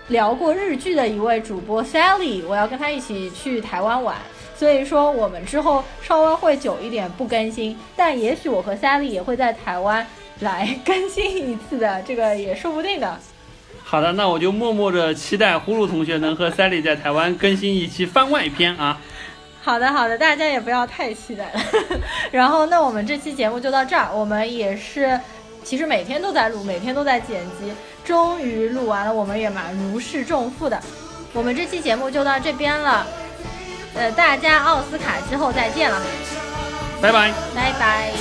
Speaker 2: 聊过日剧的一位主播 Sally，我要跟他一起去台湾玩，所以说我们之后稍微会久一点不更新，但也许我和 Sally 也会在台湾来更新一次的，这个也说不定的。
Speaker 3: 好的，那我就默默的期待呼噜同学能和 Sally 在台湾更新一期番外篇啊。
Speaker 2: 好的，好的，大家也不要太期待了。然后，那我们这期节目就到这儿。我们也是，其实每天都在录，每天都在剪辑，终于录完了，我们也蛮如释重负的。我们这期节目就到这边了，呃，大家奥斯卡之后再见了，
Speaker 3: 拜拜。
Speaker 2: 拜拜。